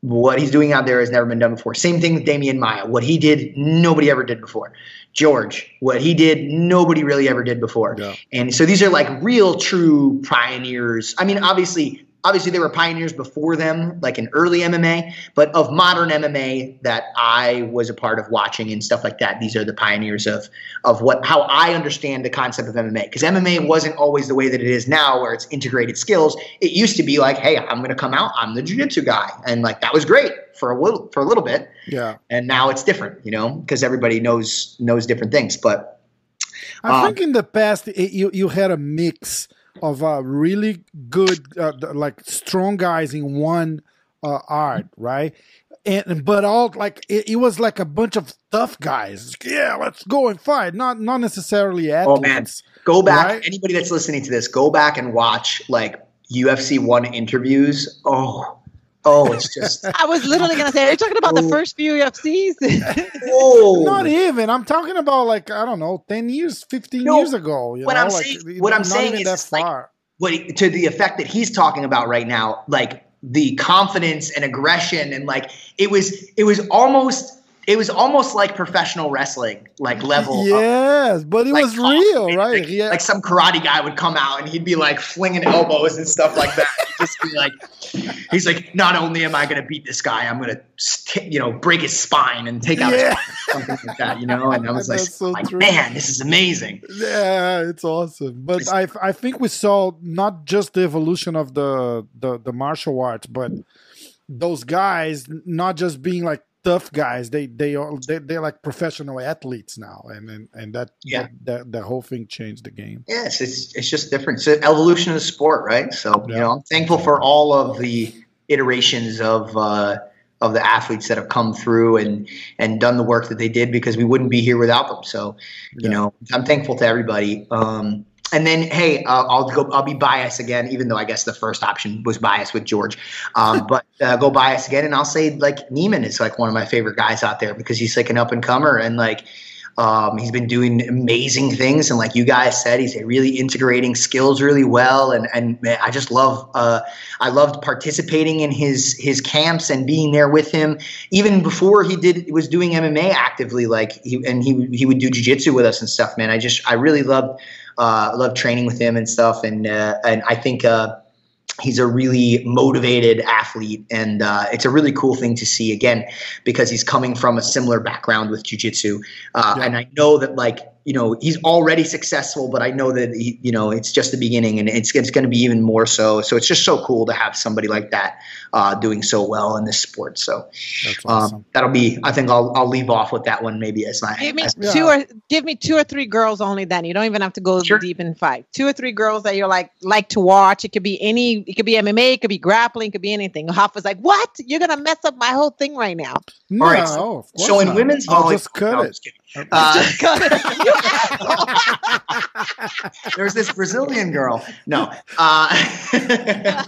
what he's doing out there has never been done before. Same thing with Demian Maia. What he did, nobody ever did before. George, what he did, nobody really ever did before. Yeah. And so these are like real, true pioneers. I mean, obviously, obviously there were pioneers before them, like in early MMA, but of modern MMA that I was a part of watching and stuff like that. These are the pioneers of of what how I understand the concept of MMA. Because MMA wasn't always the way that it is now, where it's integrated skills. It used to be like, hey, I'm going to come out, I'm the jiu-jitsu guy, and like that was great for a little for a little bit Yeah. and now it's different, you know, because everybody knows knows different things. But I Um, think in the past it, you you had a mix of uh, really good, uh, like strong guys in one uh, art, right? And but all like it, it was like a bunch of tough guys. Yeah, let's go and fight. Not not necessarily athletes. Oh, man. go back, Right. anybody that's listening to this, go back and watch like UFC one interviews. Oh, oh, it's just I was literally gonna say, are you talking about the Oh. first few UFCs? oh. Not even. I'm talking about like I don't know, ten years, fifteen No, years ago. You what know, I'm like, saying- what I'm saying is that it's like- far. what he- to the effect that he's talking about right now, like the confidence and aggression, and like it was, it was almost, it was almost like professional wrestling, like level. of- yes, but it like, was um, real, right? Like, yeah. like some karate guy would come out and he'd be like flinging elbows and stuff like that. He'd just be like, he's like, not only am I going to beat this guy, I'm going to, you know, break his spine and take out Yeah. his something like that, you know. And I was like, so like man, this is amazing. Yeah, it's awesome. But I I think we saw not just the evolution of the the, the martial arts, but those guys not just being like tough guys. They they are they, they're like professional athletes now, and and, and that, Yeah. that that the whole thing changed the game. Yes, it's it's just different. It's an evolution of the sport, right? So you know, I'm thankful for all of the iterations of uh, of the athletes that have come through and and done the work that they did because we wouldn't be here without them. So you Yeah. know, I'm thankful to everybody. Um, and then, hey, uh, I'll go. I'll be biased again, even though I guess the first option was biased with George. Um, but uh, go biased again, and I'll say like Neiman is like one of my favorite guys out there because he's like an up and comer, and like Um, he's been doing amazing things, and like you guys said, he's really integrating skills really well. And and man, I just love uh, I loved participating in his his camps and being there with him, even before he did was doing MMA actively. Like he and he he would do jujitsu with us and stuff. Man, I just I really loved uh, love training with him and stuff. And uh, and I think. Uh, he's a really motivated athlete and uh, it's a really cool thing to see again because he's coming from a similar background with jiu-jitsu uh, yeah. and i know that like you know he's already successful but i know that he, you know it's just the beginning and it's, it's going to be even more so. So it's just so cool to have somebody like that uh, doing so well in this sport. So um, awesome. um, that'll be i think I'll, I'll leave off with that one maybe as my give me as, two or give me two or three girls only then. You don't even have to go sure. deep in five two or three girls that you're like like to watch. It could be any it could be mma it could be grappling it could be anything. Was like what? You're gonna mess up my whole thing right now. No, all right so, so in women's volleyball just cut no, it uh, There's this Brazilian girl. No. Uh,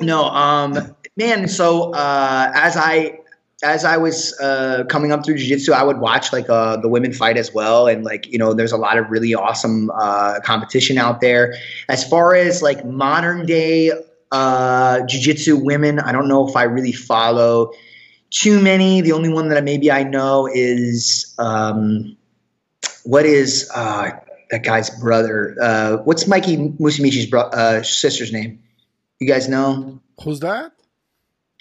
no, um, man. So uh, as I as I was uh, coming up through jiu-jitsu, I would watch like uh, the women fight as well, and like you know, there's a lot of really awesome uh, competition out there. As far as like modern day uh, jiu-jitsu women, I don't know if I really follow too many. The only one that maybe I know is um, what is uh, that guy's brother? Uh, what's Mikey Musumeci's bro- uh, sister's name? You guys know? Who's that?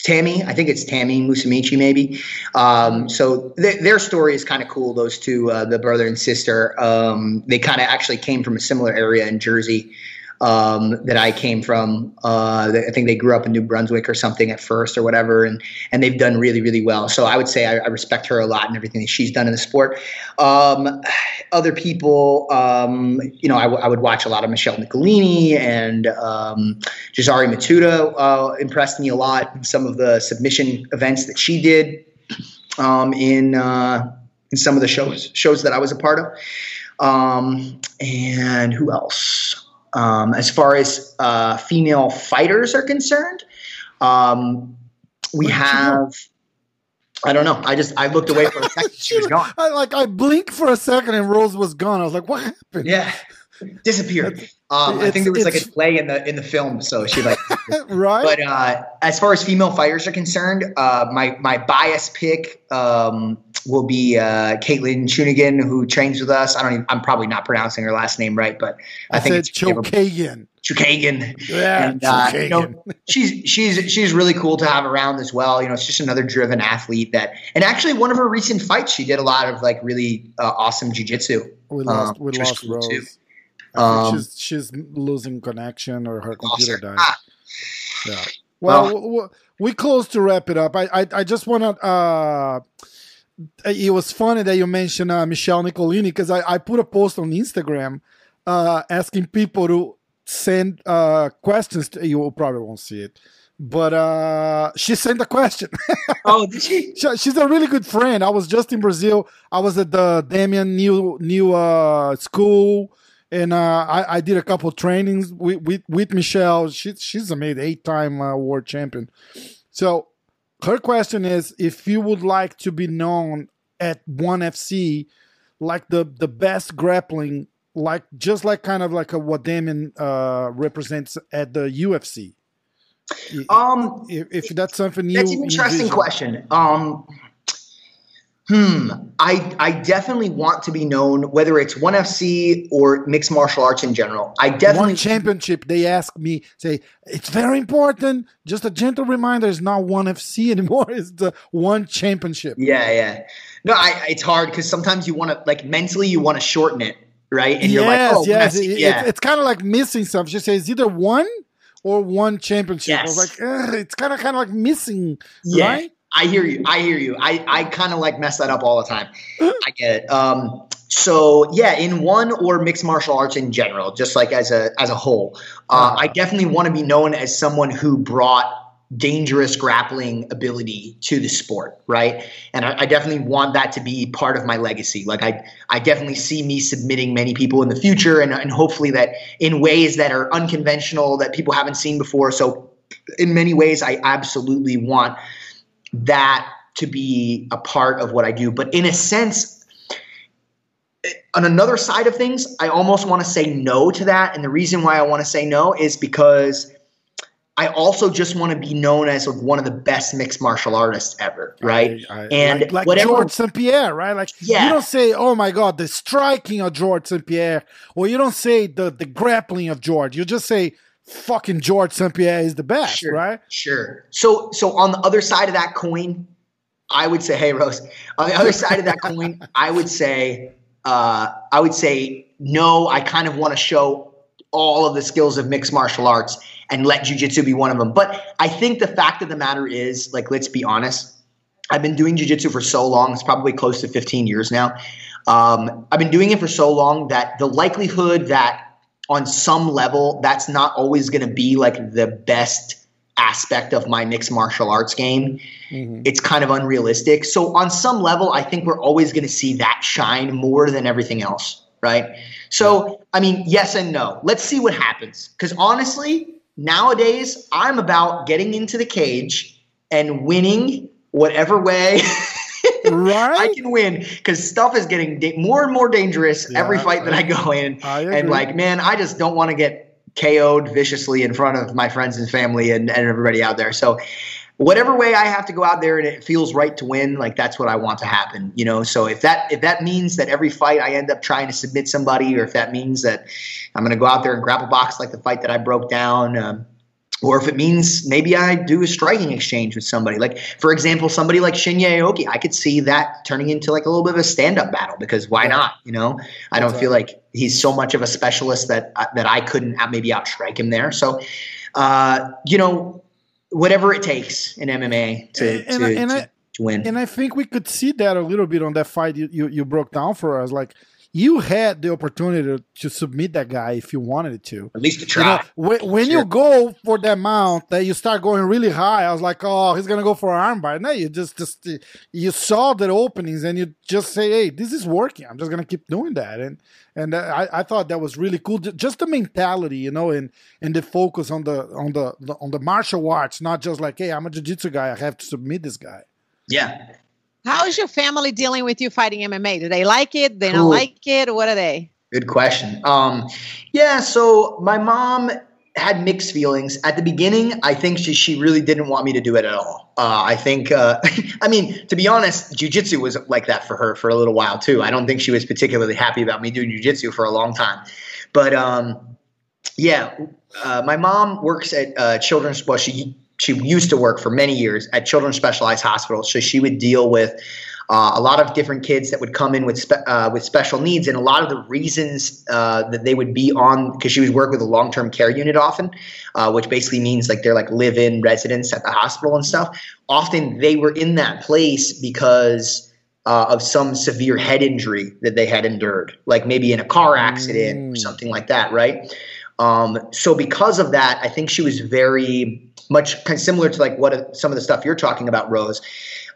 Tammy, I think it's Tammy Musumeci, maybe. Um, so th- their story is kind of cool. Those two, uh, the brother and sister, um, they kind of actually came from a similar area in Jersey um, that I came from. Uh, I think they grew up in New Brunswick or something at first or whatever, and and they've done really really well. So I would say I, I respect her a lot and everything that she's done in the sport. Um, other people, um, you know, I, w- I would watch a lot of Michelle Nicolini and um, Gezary Matuda uh, impressed me a lot. Some of the submission events that she did um, in uh, in some of the shows shows that I was a part of. Um, and who else? Um, as far as uh, female fighters are concerned, um, we have. I don't know. I just I looked away for a second. She was gone. I like I blinked for a second and Rose was gone. I was like, "What happened?" Yeah, disappeared. Um, I think there was like a delay in the in the film, so she like right. But uh, as far as female fighters are concerned, uh, my my bias pick um, will be uh, Katlyn Chunigan, who trains with us. I don't. Even, I'm probably not pronouncing her last name right, but I, I think it's Chokagan. Chukagan. Yeah, and, uh, you know, she's she's she's really cool to have around as well. You know, it's just another driven athlete that, and actually one of her recent fights, she did a lot of like really uh, awesome jujitsu. We lost. Um, we lost cool Rose. Too. Um, she's she's losing connection or her computer died. Ah. Yeah. Well, well, we close to wrap it up. I I, I just want to. Uh, it was funny that you mentioned uh, Michelle Nicolini because I, I put a post on Instagram uh, asking people to send uh, questions. To, you probably won't see it, but uh, she sent a question. oh, did she? She's a really good friend. I was just in Brazil. I was at the Demian new new uh, school, and uh, I, I did a couple trainings with, with, with Michelle. She, she's a made eight time uh, world champion. So her question is if you would like to be known at one FC like the the best grappling like just like kind of like a, what Demian uh, represents at the UFC. Um, if, if that's something you, that's an interesting question. Um, Hmm. I I definitely want to be known, whether it's ONE FC or mixed martial arts in general. I definitely one championship. They ask me, say it's very important. Just a gentle reminder: it's not ONE FC anymore. It's the one championship. Yeah, yeah. No, I, it's hard because sometimes you want to like mentally you want to shorten it, right? And yes, you're like, oh, yes, it, yeah. It, it's kind of like missing something. She says either one or one championship. Yes. like it's kind of kind of like missing, yeah. right? I hear you. I hear you. I, I kind of like mess that up all the time. I get it. Um, so yeah, in one or mixed martial arts in general, just like as a as a whole, uh, uh-huh. I definitely want to be known as someone who brought dangerous grappling ability to the sport, right? And I, I, definitely want that to be part of my legacy. Like I, I definitely see me submitting many people in the future, and, and hopefully that in ways that are unconventional that people haven't seen before. So in many ways, I absolutely want that to be a part of what I do. But in a sense, on another side of things, I almost want to say no to that. And the reason why I want to say no is because I also just want to be known as one of the best mixed martial artists ever, right? I, I, and like, like whatever, George St. Pierre, right? Like Yeah. you don't say, "Oh my God, the striking of George St. Pierre," or you don't say the the grappling of George. You just say, "Fucking George St. Pierre is the best," Sure. right? Sure. So so on the other side of that coin, I would say, hey Rose, on the other side of that coin, I would say, uh, I would say, no, I kind of want to show all of the skills of mixed martial arts and let jujitsu be one of them. But I think the fact of the matter is, like, let's be honest. I've been doing jujitsu for so long; it's probably close to 15 years now. Um, I've been doing it for so long that the likelihood that on some level that's not always going to be like the best aspect of my mixed martial arts game. Mhm. it's kind of unrealistic. So on some level i think we're always going to see that shine more than everything else right? So i mean yes and no. Let's see what happens. Because honestly nowadays i'm about getting into the cage and winning whatever way Right? I can win because stuff is getting da- more and more dangerous every Yeah, fight that I- go in. I And like, man, I just don't want to get KO'd viciously in front of my friends and family and, and everybody out there. So whatever way I have to go out there and it feels right to win, like that's what I want to happen. You know, so if that if that means that every fight I end up trying to submit somebody, or if that means that I'm gonna go out there and grapple box like the fight that I broke down, um, or if it means maybe I do a striking exchange with somebody. Like, for example, somebody like Shinya Aoki, I could see that turning into like a little bit of a stand-up battle because why not? You know, I don't feel like he's so much of a specialist that uh, that I couldn't maybe outstrike him there. So, uh, you know, whatever it takes in MMA to And- to, and to, I- to win. And I think we could see that a little bit on that fight you, you, you broke down for us. Like you had the opportunity to, to submit that guy if you wanted to. At least to You know, try. when, when Sure. you go for that mount, that you start going really high. I was like, oh, he's gonna go for an armbar. No, you just just you saw the openings and you just say, hey, this is working. I'm just gonna keep doing that. And and I, I thought that was really cool. Just the mentality, you know, and and the focus on the on the on the martial arts, not just like, hey, I'm a jiu-jitsu guy. I have to submit this guy. Yeah. How is your family dealing with you fighting MMA? Do they like it? They Cool. don't like it? What are they? Good question. Um, yeah, so my mom had mixed feelings at the beginning. I think she she really didn't want me to do it at all. Uh, I think, uh, I mean, to be honest, jujitsu was like that for her for a little while too. I don't think she was particularly happy about me doing jujitsu for a long time. But um, yeah, uh, my mom works at uh, Children's. Well, she she used to work for many years at Children's Specialized Hospital, so she would deal with uh, a lot of different kids that would come in with spe- uh, with special needs, and a lot of the reasons uh, that they would be on because she would work with a long term care unit often, uh, which basically means like they're like live in residents at the hospital and stuff. Often they were in that place because. Uh, of some severe head injury that they had endured, like maybe in a car accident or Mm. something like that, right? Um, so because of that, I think she was very much kind of similar to like what uh, some of the stuff you're talking about, Rose.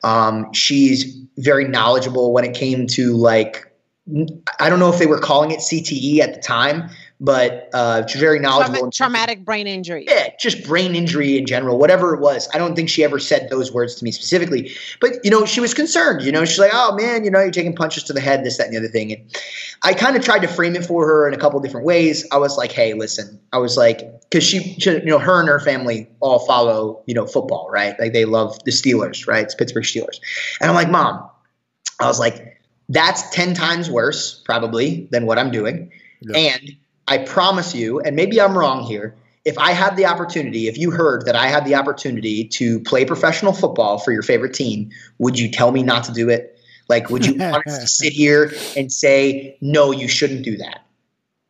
Um, she's very knowledgeable when it came to like I don't know if they were calling it CTE at the time, but uh, she's very knowledgeable. Trauma- in- traumatic brain injury. yeah, just brain injury in general, whatever it was. I don't think she ever said those words to me specifically, but you know, she was concerned. You know, she's like, "Oh man, you know, you're taking punches to the head, this, that, and the other thing." And I kind of tried to frame it for her in a couple different ways. I was like, "Hey, listen," I was like, because she, she, you know, her and her family all follow, you know, football, right? Like they love the Steelers, right? It's Pittsburgh Steelers, and I'm like, "Mom," I was like, "That's ten times worse, probably, than what I'm doing," Yeah. and I promise you, and maybe I'm wrong here, if I had the opportunity, if you heard that I had the opportunity to play professional football for your favorite team, would you tell me not to do it? Like, would you honestly sit here and say, no, you shouldn't do that?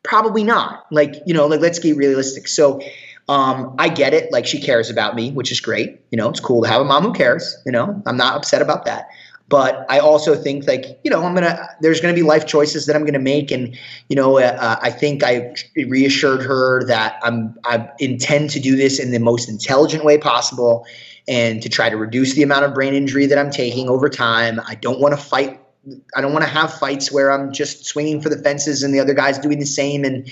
Probably not. Like, you know, like let's get realistic. So um, I get it. Like she cares about me, which is great. You know, it's cool to have a mom who cares. You know, I'm not upset about that. But I also think like, you know, I'm going to, there's going to be life choices that I'm going to make. And, you know, uh, I think I reassured her that I'm, I intend to do this in the most intelligent way possible and to try to reduce the amount of brain injury that I'm taking over time. I don't want to fight. I don't want to have fights where I'm just swinging for the fences and the other guy's doing the same. And,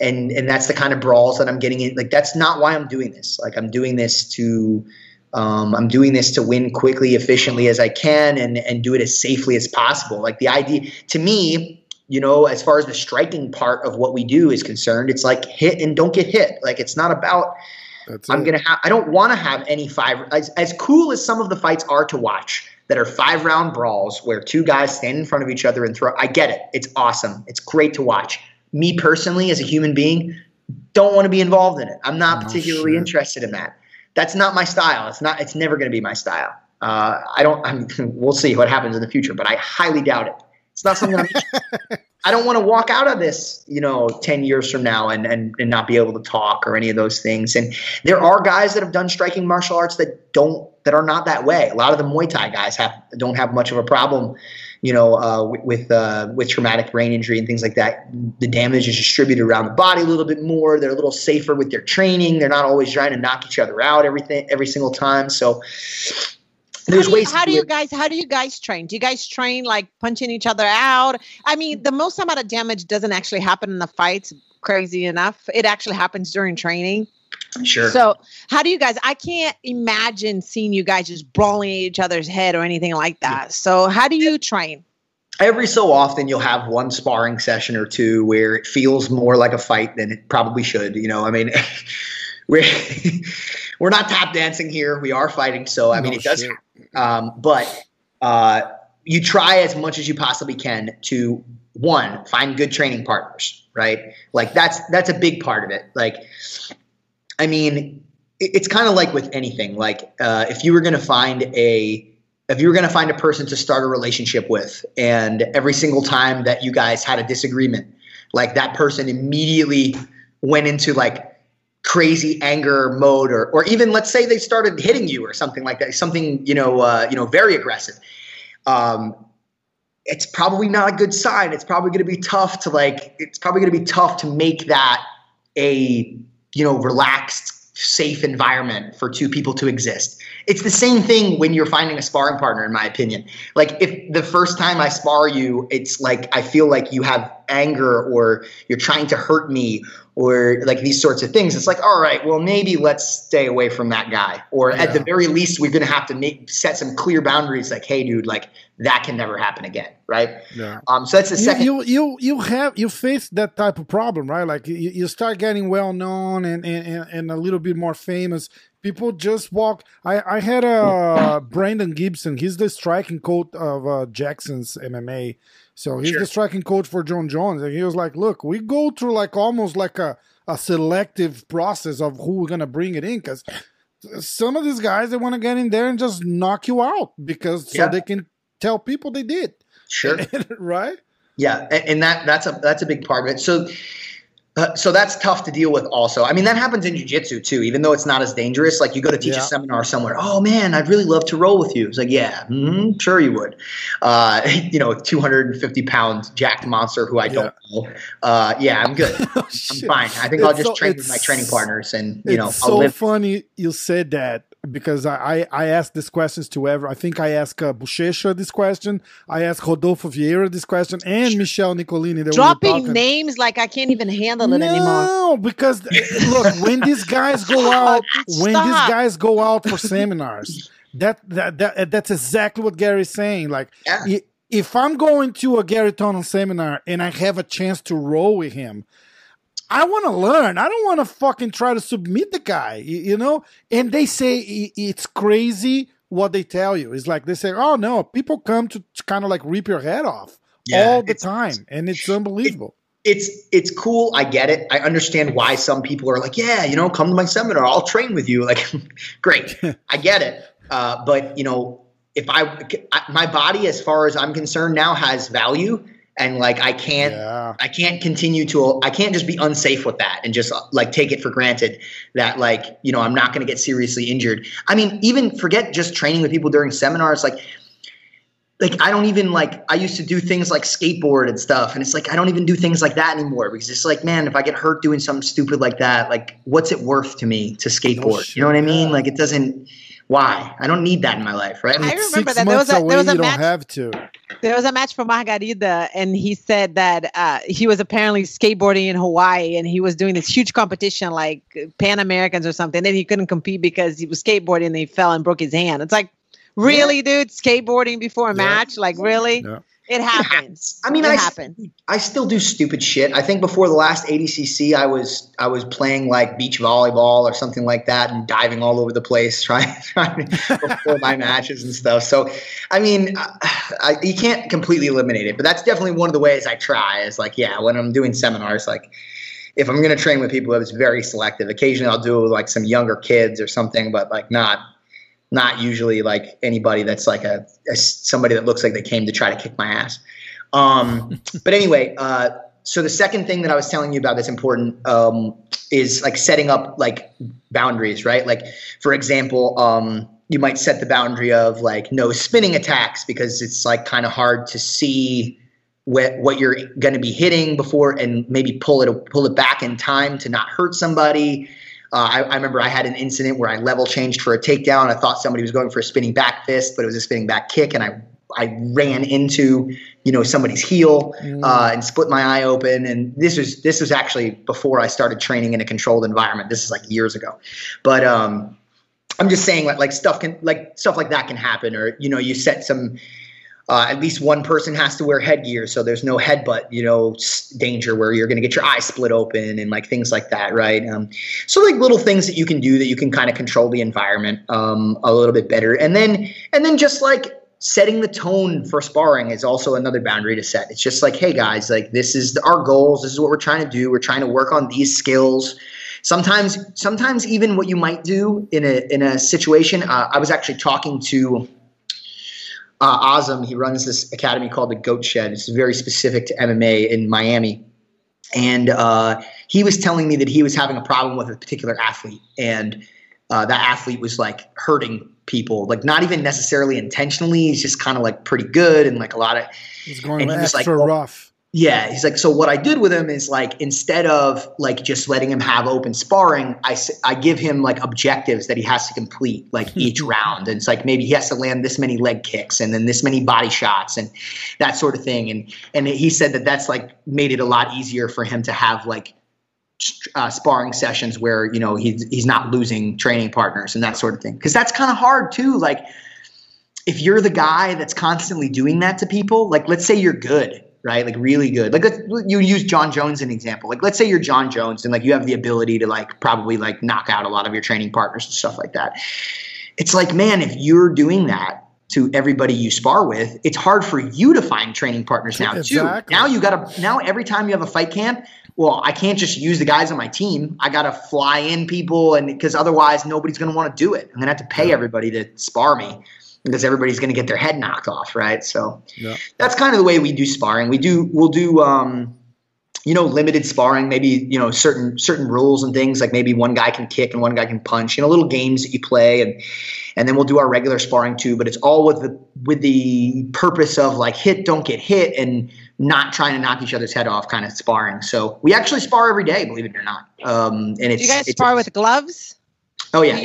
and, and that's the kind of brawls that I'm getting in. Like, that's not why I'm doing this. Like, I'm doing this to, Um, I'm doing this to win quickly, efficiently as I can, and and do it as safely as possible. Like the idea to me, you know, as far as the striking part of what we do is concerned, it's like hit and don't get hit. Like it's not about. That's I'm it. gonna have. I don't want to have any five. As, as cool as some of the fights are to watch, that are five round brawls where two guys stand in front of each other and throw. I get it. It's awesome. It's great to watch. Me personally, as a human being, don't want to be involved in it. I'm not No particularly interested in that. That's not my style. It's not. It's never going to be my style. Uh, I don't. I'm, we'll see what happens in the future, but I highly doubt it. It's not something I'm. I don't want to walk out of this, you know, 10 years from now and, and, and not be able to talk or any of those things. And there are guys that have done striking martial arts that don't, that are not that way. A lot of the Muay Thai guys have, don't have much of a problem, you know, uh, with, uh, with traumatic brain injury and things like that. The damage is distributed around the body a little bit more. They're a little safer with their training. They're not always trying to knock each other out everything, every single time. So there's how do you, ways how do do you guys how do you guys train? Do you guys train like punching each other out? I mean the most amount of damage doesn't actually happen in the fights crazy enough. It actually happens during training. Sure. so how do you guys i can't imagine seeing you guys just brawling at each other's head or anything like that. So how do you train? Every so often you'll have one sparring session or two where it feels more like a fight than it probably should. You know, I mean, we're we're not tap dancing here. We are fighting, so I mean, No it does. Um, but uh, you try as much as you possibly can to one find good training partners, right? Like that's that's a big part of it. Like, I mean, it- it's kind of like with anything. Like, uh, if you were going to find a if you were going to find a person to start a relationship with, and every single time that you guys had a disagreement, like that person immediately went into like crazy anger mode, or or even let's say they started hitting you or something like that, something you know uh, you know very aggressive. Um, it's probably not a good sign. It's probably going to be tough to like. It's probably going to be tough to make that a you know relaxed safe environment for two people to exist. It's the same thing when you're finding a sparring partner, in my opinion. Like if the first time I spar you, it's like I feel like you have anger or you're trying to hurt me or like these sorts of things. It's like, all right, well maybe let's stay away from that guy. Or at the very least, we're gonna have to make set some clear boundaries. Like, hey, dude, like that can never happen again, right? Yeah. Um, so that's the You, second. you you you have you face that type of problem, right? Like you, you start getting well known and, and and and a little bit more famous. People just walk. I I had a Brandon Gibson. He's the striking coach of uh, Jackson's MMA. So he's Sure. the striking coach for Jon Jones, and he was like, "Look, we go through like almost like a a selective process of who we're gonna bring it in because." Some of these guys they want to get in there and just knock you out because so they can tell people they did, sure. right? Yeah, and, and that that's a that's a big part of it. So, uh, so that's tough to deal with. Also, I mean that happens in jujitsu too. Even though it's not as dangerous, like you go to teach Yeah. a seminar somewhere. Oh man, I'd really love to roll with you. It's like, yeah, mhm, sure you would. Uh, you know, two hundred and fifty pound jacked monster who I don't know. Uh, yeah, I'm good. I'm fine. I think I'll just so- train with my training partners, and you know, it's I'll so live. funny you said that because I, I, I asked these questions to ever. I think I asked uh, Buchecha this question. I asked Rodolfo Vieira this question and Michelle Nicolini. They were dropping talking. names like i can't even handle it anymore No, because look, when these guys go out, when these guys go out for seminars, that that, that that's exactly what Garry's saying. Like, Yeah. i- if I'm going to a Garry Tonon seminar and I have a chance to roll with him, I want to learn. I don't want to fucking try to submit the guy, you, know. And they say it's crazy what they tell you. It's like they say, "Oh no, people come to, kind of like rip your head off Yeah, all the time," and it's unbelievable. it's it's cool. I get it. I understand why some people are like, yeah, you know, come to my seminar. I'll train with you. Like, great. I get it. Uh, but you know, if I, I my body, as far as I'm concerned, now has value, and like I can't. yeah. I can't continue to. I can't just be unsafe with that and just like take it for granted that like you know I'm not going to get seriously injured. I mean, even forget just training with people during seminars. Like, like I don't even like. I used to do things like skateboard and stuff, and it's like I don't even do things like that anymore because it's like, man, if I get hurt doing something stupid like that, like what's it worth to me to skateboard? you know what I mean? yeah. Like it doesn't. Why? I don't need that in my life, right? I It's remember six that there was a- there was a you match- don't have to. There was a match for Margarida, and he said that uh, he was apparently skateboarding in Hawaii, and he was doing this huge competition like Pan Americans or something. Then he couldn't compete because he was skateboarding, and he fell and broke his hand. It's like, really, dude, skateboarding before a Yeah. match? Like, really? Yeah. It happens. I mean, it I, happens. I still do stupid shit. I think before the last ADCC, I was I was playing like beach volleyball or something like that, and diving all over the place trying, trying before my matches and stuff. So, I mean, I, I, you can't completely eliminate it, but that's definitely one of the ways I try. Is like, yeah, when I'm doing seminars, like if I'm going to train with people, it's very selective. Occasionally, I'll do it with like some younger kids or something, but like not not usually like anybody that's like a, a somebody that looks like they came to try to kick my ass. Um, but anyway, uh, so the second thing that I was telling you about that's important um, is like setting up like boundaries, right? Like for example, um, you might set the boundary of like no spinning attacks because it's like kind of hard to see what what you're going to be hitting before and maybe pull it pull it back in time to not hurt somebody. Uh, I, I remember I had an incident where I level changed for a takedown. I thought somebody was going for a spinning back fist, but it was a spinning back kick, and I I ran into you know somebody's heel uh, and split my eye open. And this was this was actually before I started training in a controlled environment. This is like years ago, but um, I'm just saying like like stuff can like stuff like that can happen, or you know you set some. Uh, at least one person has to wear headgear, so there's no headbutt, you know, danger where you're going to get your eye split open and like things like that, right? Um, so like little things that you can do that you can kind of control the environment um, a little bit better, and then and then just like setting the tone for sparring is also another boundary to set. It's just like, hey guys, like this is our goals. This is what we're trying to do. We're trying to work on these skills. Sometimes, sometimes even what you might do in a in a situation. Uh, I was actually talking to uh, Azam. He runs this academy called the Goat Shed. It's very specific to MMA in Miami. And uh, he was telling me that he was having a problem with a particular athlete, and uh, that athlete was like hurting people, like not even necessarily intentionally. He's just kind of like pretty good and like a lot of He's going And he was extra like, rough. Yeah, he's like, so what I did with him is like, instead of like just letting him have open sparring, I, I give him like objectives that he has to complete like each round. And it's like, maybe he has to land this many leg kicks and then this many body shots and that sort of thing. And, and he said that that's like made it a lot easier for him to have like uh, sparring sessions where, you know, he's, he's not losing training partners and that sort of thing. Cause that's kind of hard too. Like if you're the guy that's constantly doing that to people, like let's say you're good, right? Like really good. Like let's, you use Jon Jones as an example. Like let's say you're Jon Jones and like you have the ability to like probably like knock out a lot of your training partners and stuff like that. It's like, man, if you're doing that to everybody you spar with, it's hard for you to find training partners now Exactly. too. Now you gotta now every time you have a fight camp, well, I can't just use the guys on my team. I gotta fly in people and because otherwise nobody's gonna want to do it. I'm gonna have to pay everybody to spar me because everybody's going to get their head knocked off, right? So Yeah. that's kind of the way we do sparring. We do we'll do um, you know limited sparring, maybe you know certain certain rules and things like maybe one guy can kick and one guy can punch. You know, little games that you play and and then we'll do our regular sparring too. But it's all with the with the purpose of like hit, don't get hit, and not trying to knock each other's head off, kind of sparring. So we actually spar every day, believe it or not. Um, and it's Do you guys it's- spar with gloves? Oh yeah, Do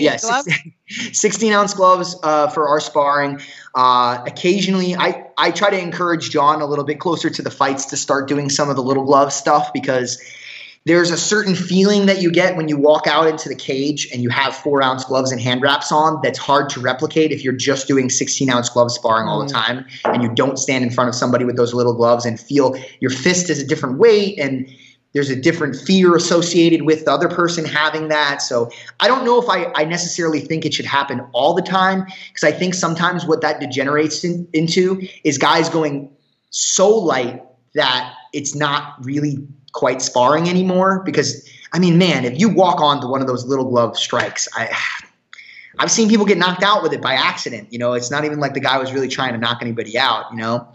you yeah. use gloves? 16, 16 ounce gloves uh, for our sparring. Uh, occasionally, I I try to encourage John a little bit closer to the fights to start doing some of the little glove stuff because there's a certain feeling that you get when you walk out into the cage and you have four ounce gloves and hand wraps on that's hard to replicate if you're just doing 16 ounce glove sparring all the time and you don't stand in front of somebody with those little gloves and feel your fist is a different weight and there's a different fear associated with the other person having that. So I don't know if I, I necessarily think it should happen all the time because I think sometimes what that degenerates in, into is guys going so light that it's not really quite sparring anymore. Because I mean, man, if you walk onto one of those little glove strikes, I. I've seen people get knocked out with it by accident. You know, it's not even like the guy was really trying to knock anybody out. You know,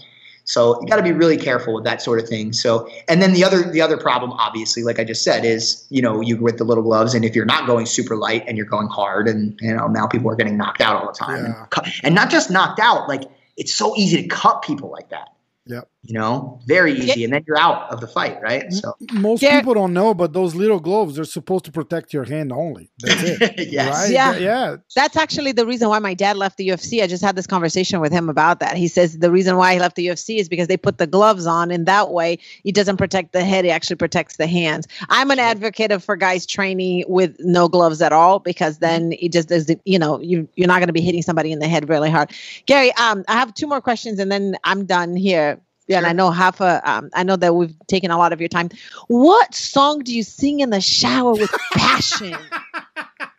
so you got to be really careful with that sort of thing. So, and then the other the other problem, obviously, like I just said, is you know you with the little gloves, and if you're not going super light and you're going hard, and you know now people are getting knocked out all the time, Yeah. and, and not just knocked out, like it's so easy to cut people like that. Yep. You know, very easy, and then you're out of the fight, right? So Most Yeah. people don't know, but those little gloves are supposed to protect your hand only. That's it. yes. Right? Yeah. Yeah. That's actually the reason why my dad left the UFC. I just had this conversation with him about that. He says the reason why he left the UFC is because they put the gloves on, and that way it doesn't protect the head; it actually protects the hands. I'm an advocate of for guys training with no gloves at all because then it just doesn't You know, you you're not going to be hitting somebody in the head really hard. Garry, um, I have two more questions, and then I'm done here. Yeah, and I know half a. Um, I know that we've taken a lot of your time. What song do you sing in the shower with passion?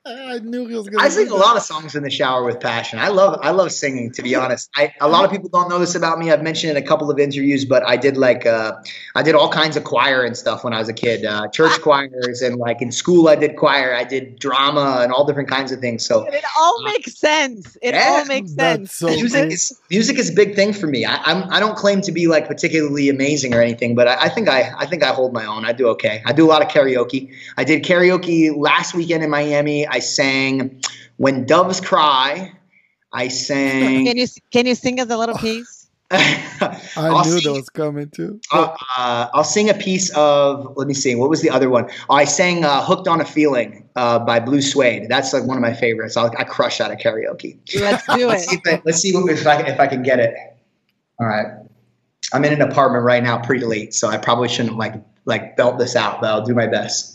I knew he was going I sing a lot of songs in the shower with passion. I love I love singing. To be honest, I, a lot of people don't know this about me. I've mentioned in a couple of interviews, but I did like uh, I did all kinds of choir and stuff when I was a kid, uh, church choirs and like in school I did choir. I did drama and all different kinds of things. So It all makes sense. It Yeah, all makes sense. So music is music is a big thing for me. I, I'm I don't claim to be like particularly amazing or anything, but I, I think I I think I hold my own. I do okay. I do a lot of karaoke. I did karaoke last weekend in Miami. I sang "When Doves Cry." I sang. Can you can you sing us a little piece? I I'll knew sing- that was coming too. uh, uh, I'll sing a piece of. Let me see. What was the other one? Oh, I sang uh, "Hooked on a Feeling" uh, by Blue Swede. That's like one of my favorites. I'll, I crush that at karaoke. Let's do Let's see it. if I, let's see if I if I can get it. All right. I'm in an apartment right now, pretty late, so I probably shouldn't like like belt this out, but I'll do my best.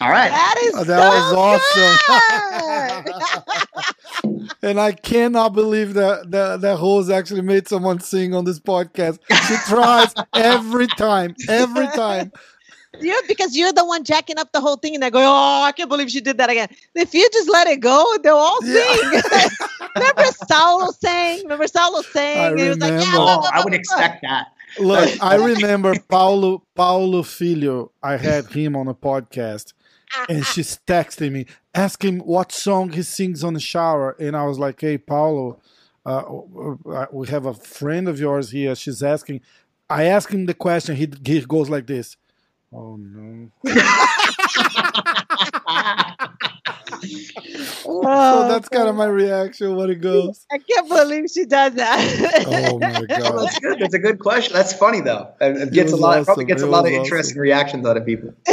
All right. That is Oh, that so was awesome. and I cannot believe that that that Rose actually made someone sing on this podcast. She tries every time, every time. good. Yeah, because you're the one jacking up the whole thing, and they go, "Oh, I can't believe she did that again." If you just let it go, they'll all Yeah. sing. remember Saulo sang? Remember Saulo sang? I And he was like, "Yeah." remember. blah, Oh, blah, I would expect that. Look, I remember Paulo Paulo Filho. I had him on a podcast, and she's texting me, asking what song he sings on the shower, and I was like, "Hey, Paulo, uh, uh, we have a friend of yours here. She's asking." I asked him the question. He he goes like this. Oh no! Oh, so that's kind of my reaction when it goes. I can't believe she does that. Oh my Oh, god! that's good. That's a good question. That's funny though. It, it It gets a was lot. Probably awesome. gets a lot of interesting awesome. reactions out of people.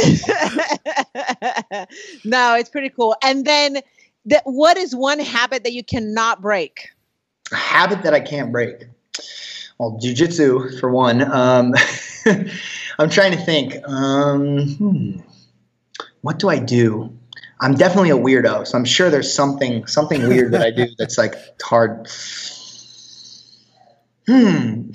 no, it's pretty cool. And then, the, what is one habit that you cannot break? A habit that I can't break. Well, jujitsu for one. Um, I'm trying to think. Um, hmm. What do I do? I'm definitely a weirdo, so I'm sure there's something something weird that I do that's like hard. Hmm.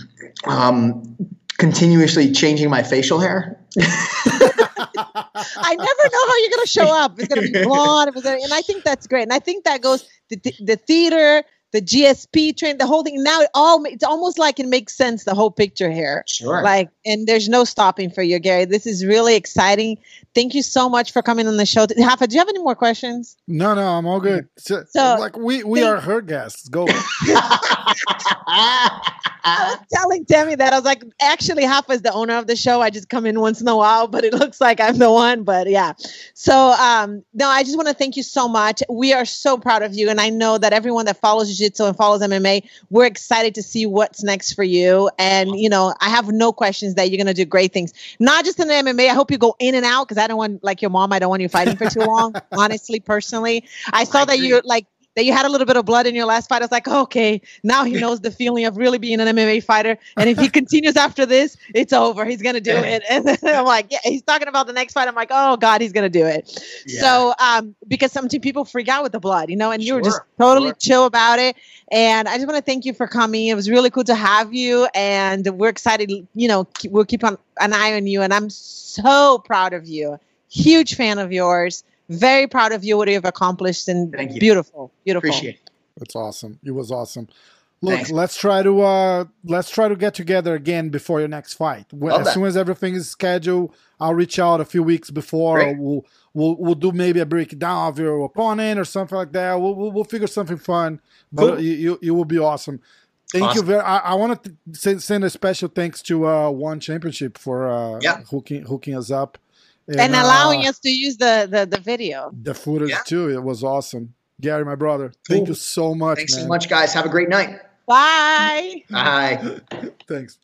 Um, continuously changing my facial hair. I never know how you're going to show up. It's going to be blonde. And I think that's great. And I think that goes the, the theater, the GSP train, the whole thing. Now it all it's almost like it makes sense. The whole picture here. Sure. Like, and there's no stopping for you, Garry. This is really exciting. Thank you so much for coming on the show. Hafa, do you have any more questions? No, no, I'm all good. So, So, like we we thank- are her guests. Go. I was telling Tammy that I was like, actually, Hafa is the owner of the show. I just come in once in a while, but it looks like I'm the one. But yeah. So um, no, I just want to thank you so much. We are so proud of you, and I know that everyone that follows Jiu-Jitsu and follows MMA, we're excited to see what's next for you. And you know, I have no questions that you're gonna do great things. Not just in the MMA. I hope you go in and out because I don't want like your mom. I don't want you fighting for too long. honestly, personally, I saw I that you're like that you had a little bit of blood in your last fight. I was like, okay, now he knows the feeling of really being an MMA fighter. And if he continues after this, it's over. He's gonna do it. And then I'm like, yeah, he's talking about the next fight. I'm like, oh God, he's gonna do it. Yeah. So um, because some people freak out with the blood, you know, and you were just totally sure. chill about it. And I just want to thank you for coming. It was really cool to have you, and we're excited. You know, we'll keep on an eye on you, and I'm so proud of you. Huge fan of yours. Very proud of you what you've accomplished, and Thank you. beautiful, beautiful. Appreciate it. That's awesome. It was awesome. Look, Thanks. let's try to uh let's try to get together again before your next fight. Wh- Love As that. soon as everything is scheduled, I'll reach out a few weeks before. Great. We'll we'll we'll do maybe a breakdown of your opponent or something like that. We'll we'll, we'll figure something fun. But Cool. you, you you will be awesome. Thank you very. I, I want to send, send a special thanks to uh One Championship for uh Yeah. hooking hooking us up and allowing uh, us to use the the, the video. the footage Yeah. too. It was awesome. Garry, my brother, thank you so much, Thanks man. so much, guys. Have a great night. Bye. Bye. Thanks.